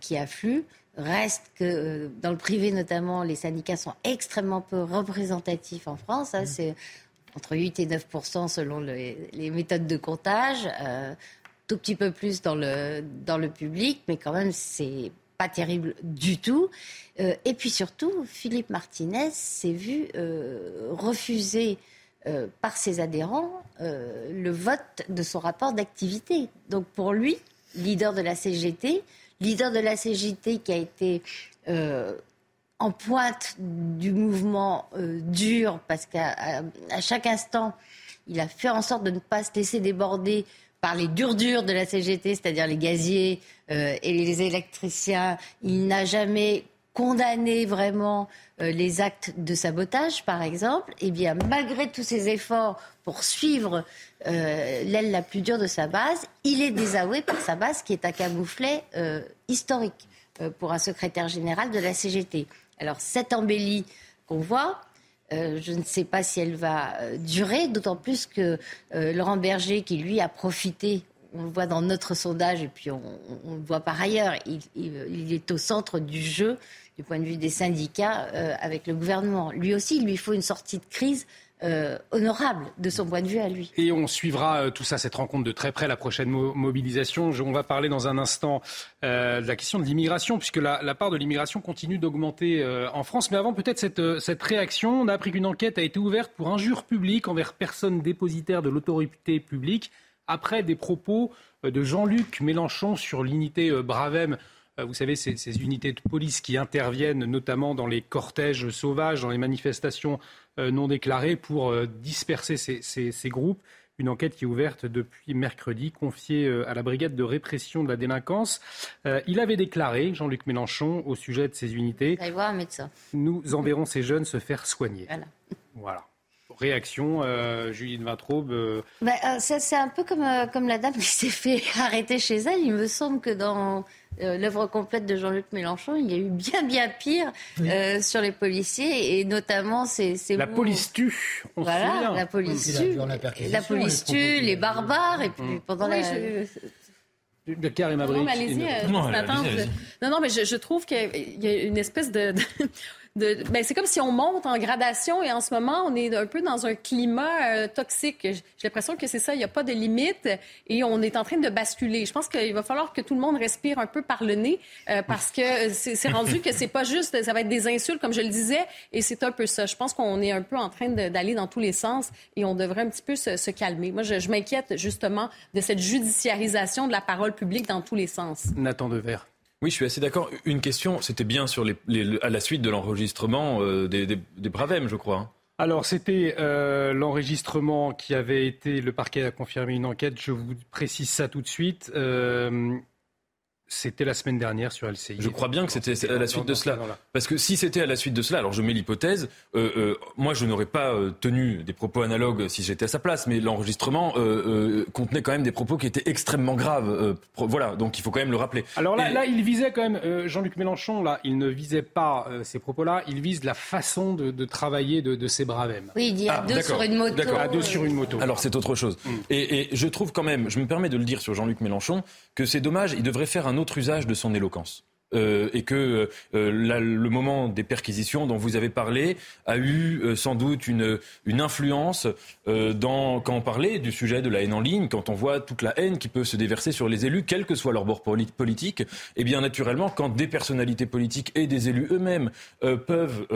qui affluent. Reste que dans le privé notamment, les syndicats sont extrêmement peu représentatifs en France. Hein. Mmh. C'est entre 8 et 9 selon les méthodes de comptage. tout petit peu plus dans le, dans le public, mais quand même, c'est pas terrible du tout. Euh, et puis surtout, Philippe Martinez s'est vu euh, refuser euh, par ses adhérents le vote de son rapport d'activité. Donc pour lui, leader de la CGT, leader de la CGT qui a été en pointe du mouvement dur parce qu'à chaque instant, il a fait en sorte de ne pas se laisser déborder par les durs durs de la CGT, c'est-à-dire les gaziers et les électriciens. Il n'a jamais condamner vraiment euh, les actes de sabotage, par exemple, eh bien, malgré tous ses efforts pour suivre euh, l'aile la plus dure de sa base, il est désavoué par sa base qui est un camouflet euh, historique pour un secrétaire général de la CGT. Alors, cette embellie qu'on voit, je ne sais pas si elle va durer, d'autant plus que Laurent Berger, qui lui a profité on le voit dans notre sondage et puis on, le voit par ailleurs, il, est au centre du jeu du point de vue des syndicats euh, avec le gouvernement. Lui aussi, il lui faut une sortie de crise euh, honorable de son point de vue à lui. Et on suivra euh, tout ça, cette rencontre de très près, la prochaine mobilisation. on va parler dans un instant de la question de l'immigration, puisque la, part de l'immigration continue d'augmenter en France. Mais avant, peut-être cette, cette réaction. On a appris qu'une enquête a été ouverte pour injure publique envers personne dépositaire de l'autorité publique après des propos de Jean-Luc Mélenchon sur l'unité Bravem euh, vous savez, ces, ces, unités de police qui interviennent notamment dans les cortèges sauvages, dans les manifestations euh, non déclarées pour euh, disperser ces, groupes. Une enquête qui est ouverte depuis mercredi, confiée à la brigade de répression de la délinquance. il avait déclaré, Jean-Luc Mélenchon, au sujet de ces unités. voir un médecin. Nous enverrons ces jeunes se faire soigner. Voilà. voilà réaction, euh, Julie de Vintraube bah, C'est un peu comme, comme la dame qui s'est fait (laughs) arrêter chez elle. Il me semble que dans euh, l'œuvre complète de Jean-Luc Mélenchon, il y a eu bien bien pire euh, sur les policiers et notamment ces, la police tue. On voilà, la police tue, la, police tue, les barbares et puis mm. pendant la. De Karim non, mais allez-y, non, non, mais je, je trouve qu'il y a une espèce de, ben, c'est comme si on monte en gradation et en ce moment, on est un peu dans un climat euh, toxique. J'ai l'impression que c'est ça, il n'y a pas de limite et on est en train de basculer. Je pense qu'il va falloir que tout le monde respire un peu par le nez euh, parce que c'est rendu que c'est pas juste, ça va être des insultes, comme je le disais, et c'est un peu ça. Je pense qu'on est un peu en train d'aller dans tous les sens et on devrait un petit peu se, calmer. Moi, je, m'inquiète justement de cette judiciarisation de la parole publique dans tous les sens. Nathan Devers. Oui, je suis assez d'accord. Une question, c'était bien sur les, à la suite de l'enregistrement euh, des, des, je crois. Hein. Alors, c'était euh, l'enregistrement qui avait été. Le parquet a confirmé une enquête. Je vous précise ça tout de suite. Euh, c'était la semaine dernière sur LCI. Je crois bien que c'était à la suite de cela. Parce que si c'était à la suite de cela, alors je mets l'hypothèse, euh, euh, moi je n'aurais pas euh, tenu des propos analogues si j'étais à sa place, mais l'enregistrement contenait quand même des propos qui étaient extrêmement graves. voilà, donc il faut quand même le rappeler. Alors là, là il visait quand même, Jean-Luc Mélenchon, là, il ne visait pas ces propos-là, il vise la façon de, travailler de, ces bravèmes. Oui, il dit à ah, deux sur une moto. À deux sur une moto. Alors c'est autre chose. Mm. Et, et je trouve quand même, je me permets de le dire sur Jean-Luc Mélenchon, que c'est dommage, il devrait faire un autre usage de son éloquence. Euh, et que euh, le moment des perquisitions dont vous avez parlé a eu euh, sans doute une, une influence dans, quand on parlait du sujet de la haine en ligne, quand on voit toute la haine qui peut se déverser sur les élus, quel que soit leur bord politique, et eh bien naturellement, quand des personnalités politiques et des élus eux-mêmes peuvent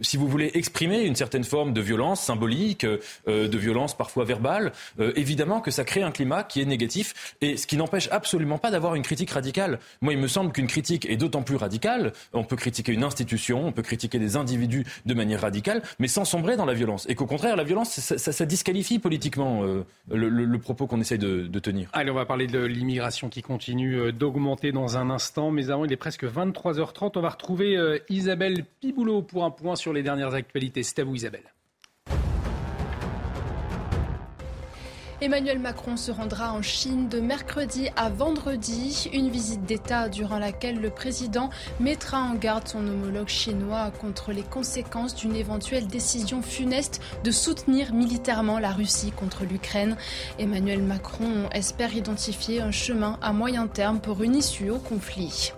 si vous voulez exprimer une certaine forme de violence symbolique, euh, de violence parfois verbale, euh, évidemment que ça crée un climat qui est négatif, et ce qui n'empêche absolument pas d'avoir une critique radicale. Moi, il me semble qu'une critique est d'autant plus radicale, on peut critiquer une institution, on peut critiquer des individus de manière radicale, mais sans sombrer dans la violence, et qu'au contraire, la violence, ça, disqualifie politiquement euh, le, propos qu'on essaye de, tenir. Allez, on va parler de l'immigration qui continue d'augmenter dans un instant, mais avant, il est presque 23h30, on va retrouver Isabelle Piboulot pour un point sur les dernières actualités. C'est à vous Isabelle. Emmanuel Macron se rendra en Chine de mercredi à vendredi, une visite d'État durant laquelle le président mettra en garde son homologue chinois contre les conséquences d'une éventuelle décision funeste de soutenir militairement la Russie contre l'Ukraine. Emmanuel Macron espère identifier un chemin à moyen terme pour une issue au conflit.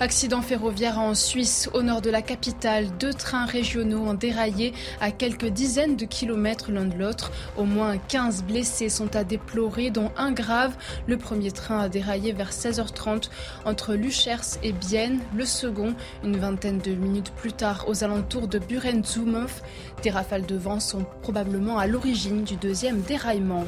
Accident ferroviaire en Suisse, au nord de la capitale. Deux trains régionaux ont déraillé à quelques dizaines de kilomètres l'un de l'autre. Au moins 15 blessés sont à déplorer, dont un grave. Le premier train a déraillé vers 16h30 entre Luchers et Bienne. Le second, une vingtaine de minutes plus tard, aux alentours de Buren-Zumhof. Des rafales de vent sont probablement à l'origine du deuxième déraillement.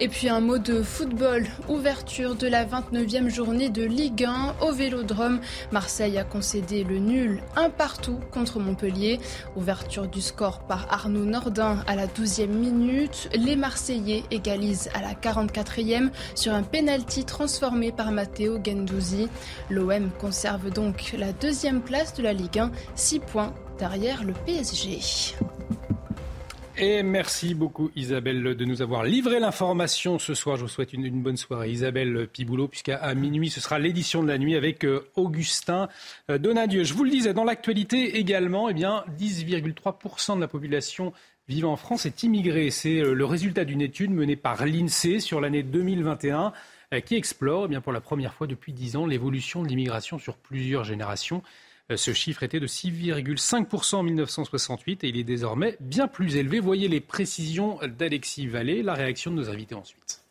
Et puis un mot de football. Ouverture de la 29e journée de Ligue 1 au Vélodrome. Marseille a concédé le nul un partout contre Montpellier. Ouverture du score par Arnaud Nordin à la 12e minute. Les Marseillais égalisent à la 44e sur un penalty transformé par Matteo Gendouzi. L'OM conserve donc la deuxième place de la Ligue 1, 6 points derrière le PSG. Et merci beaucoup Isabelle de nous avoir livré l'information ce soir. Je vous souhaite une, bonne soirée. Isabelle Piboulot, puisqu'à minuit, ce sera l'édition de la nuit avec euh, Augustin euh, Donadieu. Je vous le disais, dans l'actualité également, eh bien, 10,3% de la population vivant en France est immigrée. C'est euh, le résultat d'une étude menée par l'INSEE sur l'année 2021 qui explore eh bien, pour la première fois depuis 10 ans l'évolution de l'immigration sur plusieurs générations. Euh, ce chiffre était de 6,5% en 1968 et il est désormais bien plus élevé. Voyez les précisions d'Alexis Vallée. La réaction de nos invités ensuite.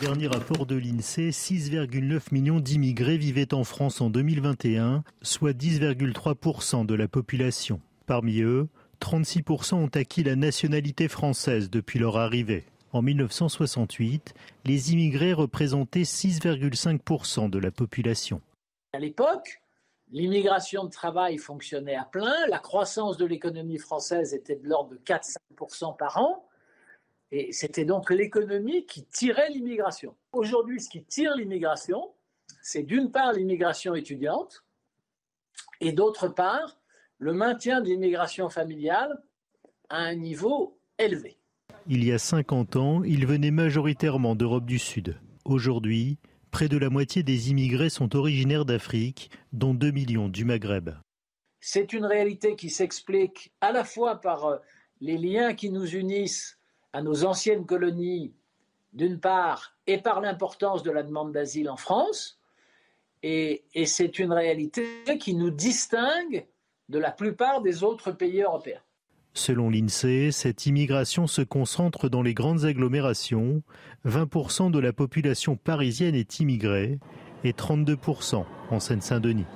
Dernier rapport de l'INSEE, 6,9 millions d'immigrés vivaient en France en 2021, soit 10,3% de la population. Parmi eux, 36% ont acquis la nationalité française depuis leur arrivée. En 1968, les immigrés représentaient 6,5% de la population. À l'époque, l'immigration de travail fonctionnait à plein, la croissance de l'économie française était de l'ordre de 4-5% par an, et c'était donc l'économie qui tirait l'immigration. Aujourd'hui, ce qui tire l'immigration, c'est d'une part l'immigration étudiante, et d'autre part le maintien de l'immigration familiale à un niveau élevé. Il y a 50 ans, ils venaient majoritairement d'Europe du Sud. Aujourd'hui, Près de la moitié des immigrés sont originaires d'Afrique, dont 2 millions du Maghreb. C'est une réalité qui s'explique à la fois par euh, les liens qui nous unissent à nos anciennes colonies, d'une part, et par l'importance de la demande d'asile en France, et, et c'est une réalité qui nous distingue de la plupart des autres pays européens. Selon l'INSEE, cette immigration se concentre dans les grandes agglomérations. 20% de la population parisienne est immigrée et 32% en Seine-Saint-Denis.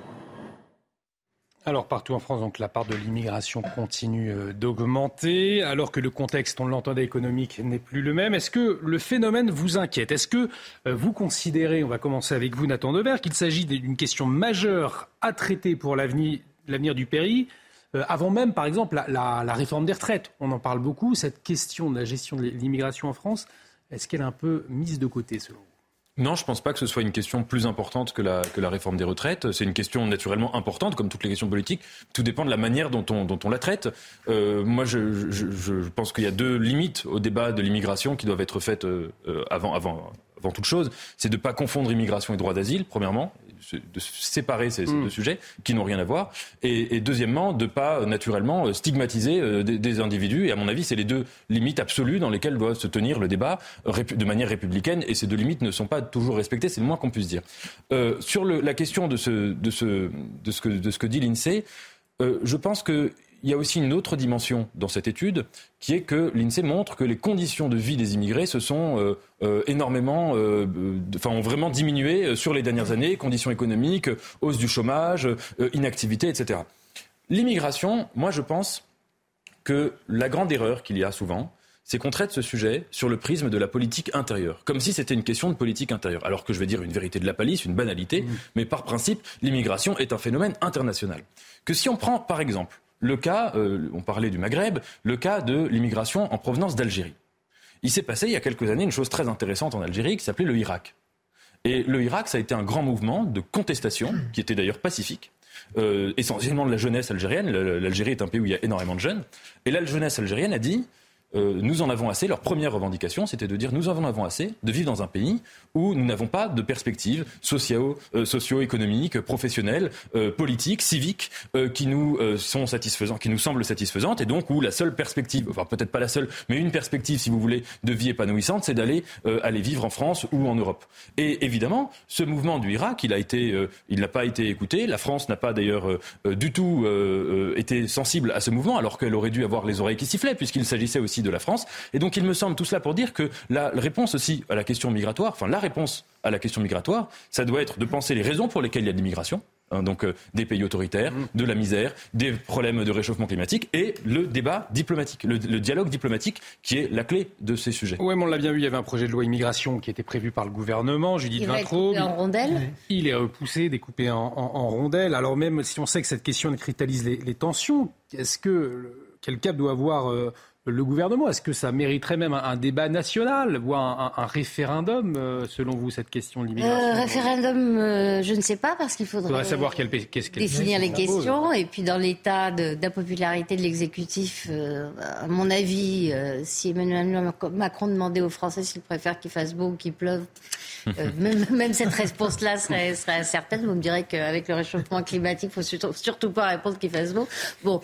Alors partout en France, la part de l'immigration continue euh, d'augmenter, alors que le contexte, on l'entendait, économique n'est plus le même. Est-ce que le phénomène vous inquiète? Est-ce que euh, vous considérez, on va commencer avec vous Nathan Devers, qu'il s'agit d'une question majeure à traiter pour l'avenir du pays? Euh, avant même, par exemple, la, réforme des retraites. On en parle beaucoup. Cette question de la gestion de l'immigration en France, est-ce qu'elle est un peu mise de côté, selon vous? Non, je ne pense pas que ce soit une question plus importante que la, réforme des retraites. C'est une question naturellement importante, comme toutes les questions politiques. Tout dépend de la manière dont on, la traite. Euh, moi, je, pense qu'il y a deux limites au débat de l'immigration qui doivent être faites euh, avant toute chose. C'est de ne pas confondre immigration et droit d'asile, premièrement de séparer ces, mm. deux sujets qui n'ont rien à voir. Et, deuxièmement, de pas naturellement euh, stigmatiser euh, des, individus. Et à mon avis, c'est les deux limites absolues dans lesquelles doit se tenir le débat de manière républicaine. Et ces deux limites ne sont pas toujours respectées, c'est le moins qu'on puisse dire. Euh, sur la question de ce, de ce, de ce, que, de ce que dit l'INSEE, je pense que il y a aussi une autre dimension dans cette étude, qui est que l'INSEE montre que les conditions de vie des immigrés se sont euh, euh, énormément, euh, enfin, ont vraiment diminué sur les dernières années, conditions économiques, hausse du chômage, inactivité, etc. L'immigration, moi je pense que la grande erreur qu'il y a souvent, c'est qu'on traite ce sujet sur le prisme de la politique intérieure, comme si c'était une question de politique intérieure. Alors que je vais dire une vérité de la palisse, une banalité, mmh. mais par principe, l'immigration est un phénomène international. Que si on prend, par exemple, le cas, euh, on parlait du Maghreb, le cas de l'immigration en provenance d'Algérie. Il s'est passé il y a quelques années une chose très intéressante en Algérie qui s'appelait le Irak. Et le Irak, ça a été un grand mouvement de contestation, qui était d'ailleurs pacifique, euh, essentiellement de la jeunesse algérienne. L'Algérie est un pays où il y a énormément de jeunes. Et la jeunesse algérienne a dit euh, nous en avons assez. Leur première revendication, c'était de dire nous en avons assez de vivre dans un pays où nous n'avons pas de perspectives euh, socio-économiques, professionnelles, euh, politiques, civiques qui nous sont satisfaisantes, qui nous semblent satisfaisantes, et donc où la seule perspective, enfin peut-être pas la seule, mais une perspective, si vous voulez, de vie épanouissante, c'est d'aller aller vivre en France ou en Europe. Et évidemment, ce mouvement du Irak, il il n'a pas été écouté. La France n'a pas d'ailleurs du tout été sensible à ce mouvement, alors qu'elle aurait dû avoir les oreilles qui sifflaient, puisqu'il s'agissait aussi de la France. Et donc il me semble tout cela pour dire que la réponse aussi à la question migratoire, enfin la réponse à la question migratoire, ça doit être de penser les raisons pour lesquelles il y a de l'immigration. Hein, donc euh, des pays autoritaires, mmh. de la misère, des problèmes de réchauffement climatique et le débat diplomatique, le, dialogue diplomatique qui est la clé de ces sujets. Oui, on l'a bien vu, il y avait un projet de loi immigration qui était prévu par le gouvernement, Judith il Vintraud. en rondelles Il est repoussé, découpé en, rondelles. Alors même si on sait que cette question cristallise les, les tensions, est-ce que quel cap doit avoir euh, le gouvernement Est-ce que ça mériterait même un, débat national, voire un, référendum, euh, selon vous, cette question de l'immigration euh, Référendum, je ne sais pas, parce qu'il faudrait, savoir définir les questions. Et puis, dans l'état d'impopularité de, de l'exécutif, à mon avis, si Emmanuel Macron demandait aux Français s'ils préfèrent qu'il fasse beau ou qu'il pleuve, (laughs) même, même, cette réponse-là serait, serait, incertaine. Vous me direz qu'avec le réchauffement climatique, il ne faut surtout, pas répondre qu'il fasse beau. Bon,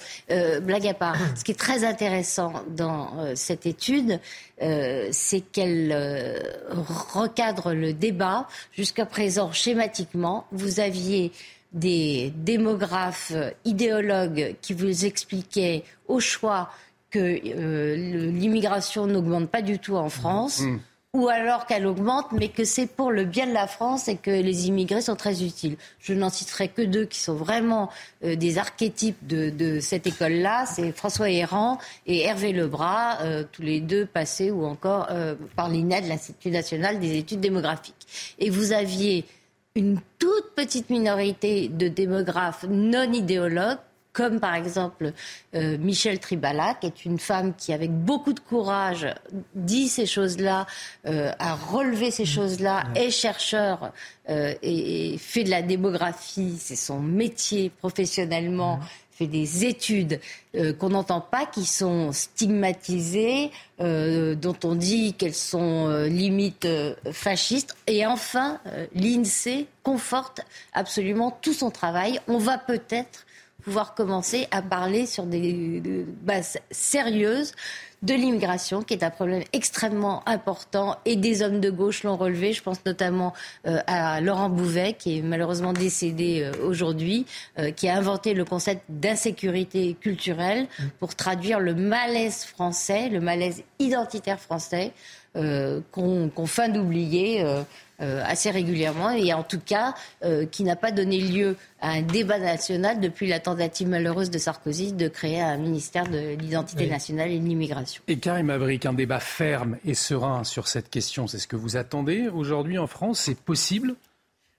blague à part. Ce qui est très intéressant dans euh, cette étude, euh, c'est qu'elle euh, recadre le débat. Jusqu'à présent, schématiquement, vous aviez des démographes idéologues qui vous expliquaient au choix que l'immigration n'augmente pas du tout en France. Mmh ou alors qu'elle augmente, mais que c'est pour le bien de la France et que les immigrés sont très utiles. Je n'en citerai que deux qui sont vraiment euh, des archétypes de, cette école-là. C'est François Héran et Hervé Lebras, euh, tous les deux passés ou encore euh, par l'INED, l'Institut national des études démographiques. Et vous aviez une toute petite minorité de démographes non idéologues comme par exemple euh, Michel Tribala, qui est une femme qui, avec beaucoup de courage, dit ces choses-là, euh, a relevé ces choses-là, est chercheur euh, et, fait de la démographie, c'est son métier professionnellement. fait des études qu'on n'entend pas, qui sont stigmatisées, dont on dit qu'elles sont limite fascistes. Et enfin, l'INSEE conforte absolument tout son travail. On va peut-être pouvoir commencer à parler sur des, bases sérieuses de l'immigration, qui est un problème extrêmement important, et des hommes de gauche l'ont relevé. Je pense notamment euh, à Laurent Bouvet, qui est malheureusement décédé euh, aujourd'hui, euh, qui a inventé le concept d'insécurité culturelle pour traduire le malaise français, le malaise identitaire français, qu'on feint d'oublier euh, assez régulièrement et en tout cas euh, qui n'a pas donné lieu à un débat national depuis la tentative malheureuse de Sarkozy de créer un ministère de l'identité nationale et de l'immigration. Et Karim Abrik, un débat ferme et serein sur cette question, c'est ce que vous attendez aujourd'hui en France C'est possible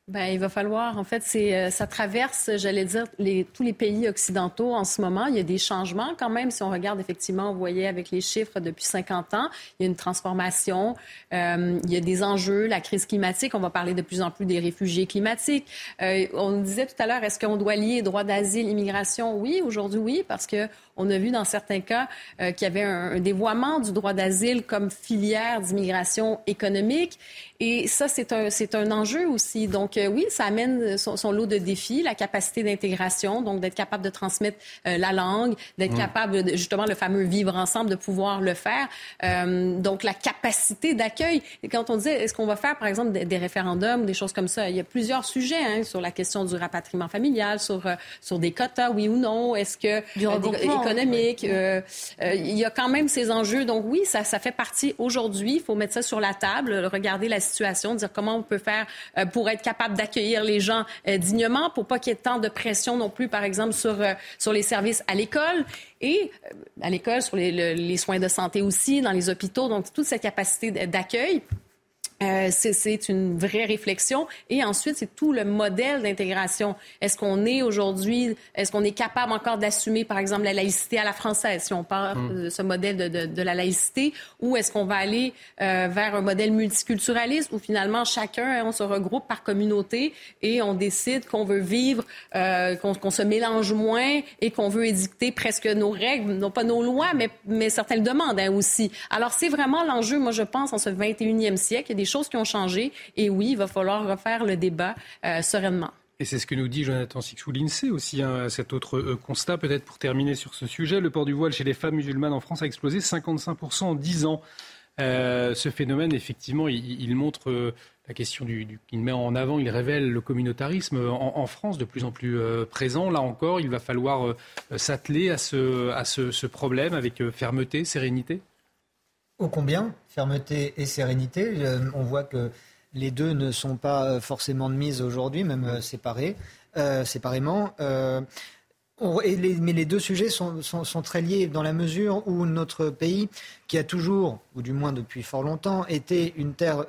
ben, il va falloir, en fait, c'est, euh, ça traverse, j'allais dire, les, tous les pays occidentaux en ce moment. Il y a des changements quand même. Si on regarde effectivement, vous voyez avec les chiffres depuis 50 ans, il y a une transformation, euh, il y a des enjeux, la crise climatique. On va parler de plus en plus des réfugiés climatiques. Euh, on disait tout à l'heure, est-ce qu'on doit lier droit d'asile, immigration? Oui, aujourd'hui oui, parce que on a vu dans certains cas euh, qu'il y avait un, dévoiement du droit d'asile comme filière d'immigration économique. Et ça, c'est un, c'est un enjeu aussi. Donc euh, oui, ça amène son, lot de défis, la capacité d'intégration, donc d'être capable de transmettre euh, la langue, d'être mmh. capable, de, justement, le fameux vivre ensemble, de pouvoir le faire. donc la capacité d'accueil. Et quand on disait, est-ce qu'on va faire, par exemple, des, référendums, des choses comme ça, il y a plusieurs sujets hein, sur la question du rapatriement familial, sur, sur des quotas, oui ou non. Est-ce que... Du Euh, euh, il y a quand même ces enjeux. Donc oui, ça, fait partie aujourd'hui. Il faut mettre ça sur la table, regarder la situation, dire comment on peut faire euh, pour être capable d'accueillir les gens dignement, pour pas qu'il y ait tant de pression non plus, par exemple, sur, sur les services à l'école et à l'école, sur les soins de santé aussi, dans les hôpitaux. Donc toute cette capacité d'accueil. Euh, c'est une vraie réflexion. Et ensuite, c'est tout le modèle d'intégration. Est-ce qu'on est aujourd'hui, est-ce qu'on est capable encore d'assumer, par exemple, la laïcité à la française, si on parle hmm. de ce modèle de, de, de la laïcité, ou est-ce qu'on va aller euh, vers un modèle multiculturaliste où finalement chacun, on se regroupe par communauté et on décide qu'on veut vivre, euh, qu'on se mélange moins et qu'on veut édicter presque nos règles, non pas nos lois, mais, mais certaines demandes hein, aussi. Alors, c'est vraiment l'enjeu, moi, je pense, en ce 21e siècle. Il y a des choses qui ont changé. Et oui, il va falloir refaire le débat euh, sereinement. Et c'est ce que nous dit Jonathan Sixou, l'INSEE aussi, hein, cet autre euh, constat, peut-être pour terminer sur ce sujet. Le port du voile chez les femmes musulmanes en France a explosé 55% en 10 ans. Euh, ce phénomène, effectivement, il, montre la question du, met en avant, il révèle le communautarisme en, France de plus en plus présent. Là encore, il va falloir s'atteler à, ce, à ce problème avec fermeté, sérénité? Ô combien, fermeté et sérénité. Euh, on voit que les deux ne sont pas euh, forcément de mise aujourd'hui, même euh, séparés, séparément. Mais les deux sujets sont, très liés dans la mesure où notre pays, qui a toujours, ou du moins depuis fort longtemps, été une terre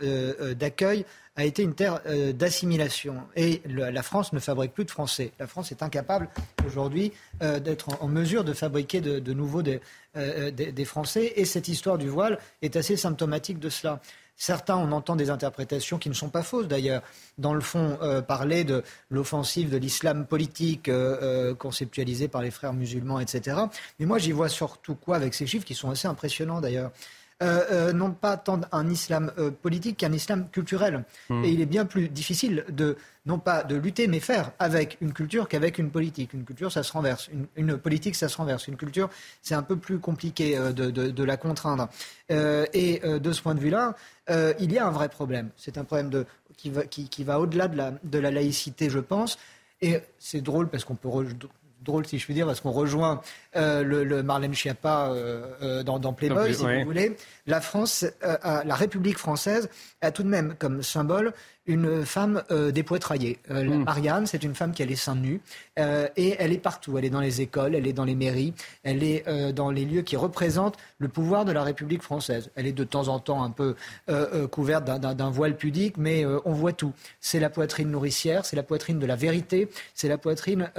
d'accueil, a été une terre d'assimilation. Et la France ne fabrique plus de Français. La France est incapable aujourd'hui d'être en, mesure de fabriquer de, nouveau euh, euh, des, Français. Et cette histoire du voile est assez symptomatique de cela. Certains, on entend des interprétations qui ne sont pas fausses d'ailleurs. Dans le fond, euh, parler de l'offensive de l'islam politique conceptualisée par les frères musulmans, etc. Mais moi, j'y vois surtout quoi avec ces chiffres qui sont assez impressionnants d'ailleurs. Non pas tant un islam politique qu'un islam culturel. Hmm. Et il est bien plus difficile de non pas de lutter, mais faire avec une culture qu'avec une politique. Une culture, ça se renverse. Une, politique, ça se renverse. Une culture, c'est un peu plus compliqué euh, de, la contraindre. Euh, et euh, de ce point de vue-là, il y a un vrai problème. C'est un problème de, qui va, qui, va au-delà de la, de la laïcité, je pense. Et c'est drôle parce qu'on peut drôle si je puis dire, parce qu'on rejoint le, Marlène Schiappa dans, dans, Playboy, si vous voulez. La France, la République française a tout de même comme symbole une femme euh, dépouetraillée. Euh, hmm. Marianne, c'est une femme qui a les seins nus euh, et elle est partout. Elle est dans les écoles, elle est dans les mairies, elle est dans les lieux qui représentent le pouvoir de la République française. Elle est de temps en temps un peu couverte d'un voile pudique, mais on voit tout. C'est la poitrine nourricière, c'est la poitrine de la vérité, c'est la poitrine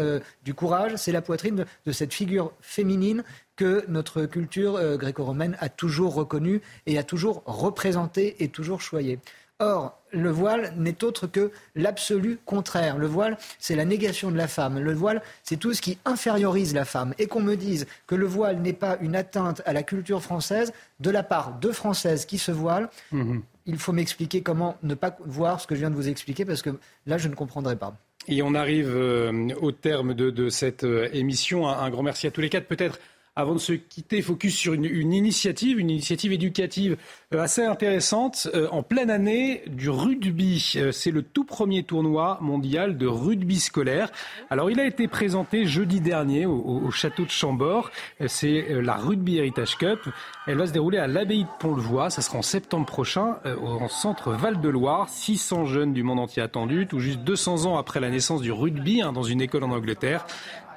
du courage, c'est la poitrine de, de, cette figure féminine que notre culture gréco-romaine a toujours reconnue et a toujours représentée et toujours choyée. Or, le voile n'est autre que l'absolu contraire. Le voile, c'est la négation de la femme. Le voile, c'est tout ce qui infériorise la femme. Et qu'on me dise que le voile n'est pas une atteinte à la culture française de la part de Françaises qui se voilent, mhm. il faut m'expliquer comment ne pas voir ce que je viens de vous expliquer, parce que là, je ne comprendrai pas. Et on arrive euh, au terme de, cette euh, émission. un, grand merci à tous les quatre. Peut-être avant de se quitter, focus sur une, initiative, une initiative éducative euh, assez intéressante euh, en pleine année du rugby. Euh, c'est le tout premier tournoi mondial de rugby scolaire. Alors, il a été présenté jeudi dernier au, château de Chambord. C'est la Rugby Heritage Cup. Elle va se dérouler à l'abbaye de Pont-le-Voix. Ça sera en septembre prochain au centre Val-de-Loire. 600 jeunes du monde entier attendus, tout juste 200 ans après la naissance du rugby hein, dans une école en Angleterre.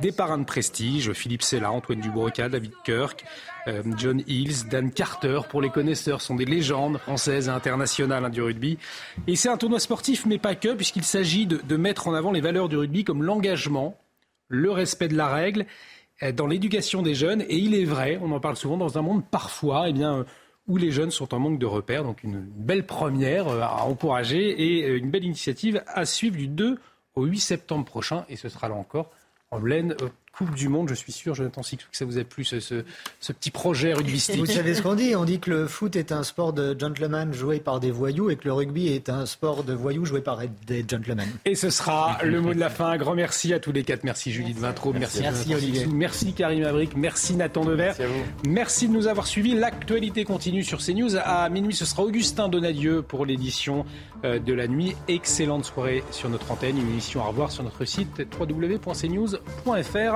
Des parrains de prestige, Philippe Sella, Antoine Dubroca, David Kirk, euh, John Hills, Dan Carter, pour les connaisseurs, sont des légendes françaises et internationales hein, du rugby. Et c'est un tournoi sportif, mais pas que, puisqu'il s'agit de, mettre en avant les valeurs du rugby comme l'engagement, le respect de la règle, euh, dans l'éducation des jeunes. Et il est vrai, on en parle souvent, dans un monde parfois, eh bien, où les jeunes sont en manque de repères. Donc une belle première euh, à encourager et une belle initiative à suivre du 2 au 8 septembre prochain. Et ce sera là encore en euh, Coupe du Monde. Je suis sûr, Jonathan Six, que ça vous a plu, ce, ce, petit projet rugbystique. Vous savez ce qu'on dit On dit que le foot est un sport de gentlemen joué par des voyous et que le rugby est un sport de voyous joué par des gentlemen. Et ce sera le mot de la fin. Un grand merci à tous les quatre. Merci Judith Vintraud, merci, merci, Olivier. Merci Karim Abric, merci Nathan Dever. Merci, à vous. merci de nous avoir suivis. L'actualité continue sur CNews. À minuit, ce sera Augustin Donadieu pour l'édition euh, de la nuit. Excellente soirée sur notre antenne. Une émission à revoir sur notre site www.cnews.fr.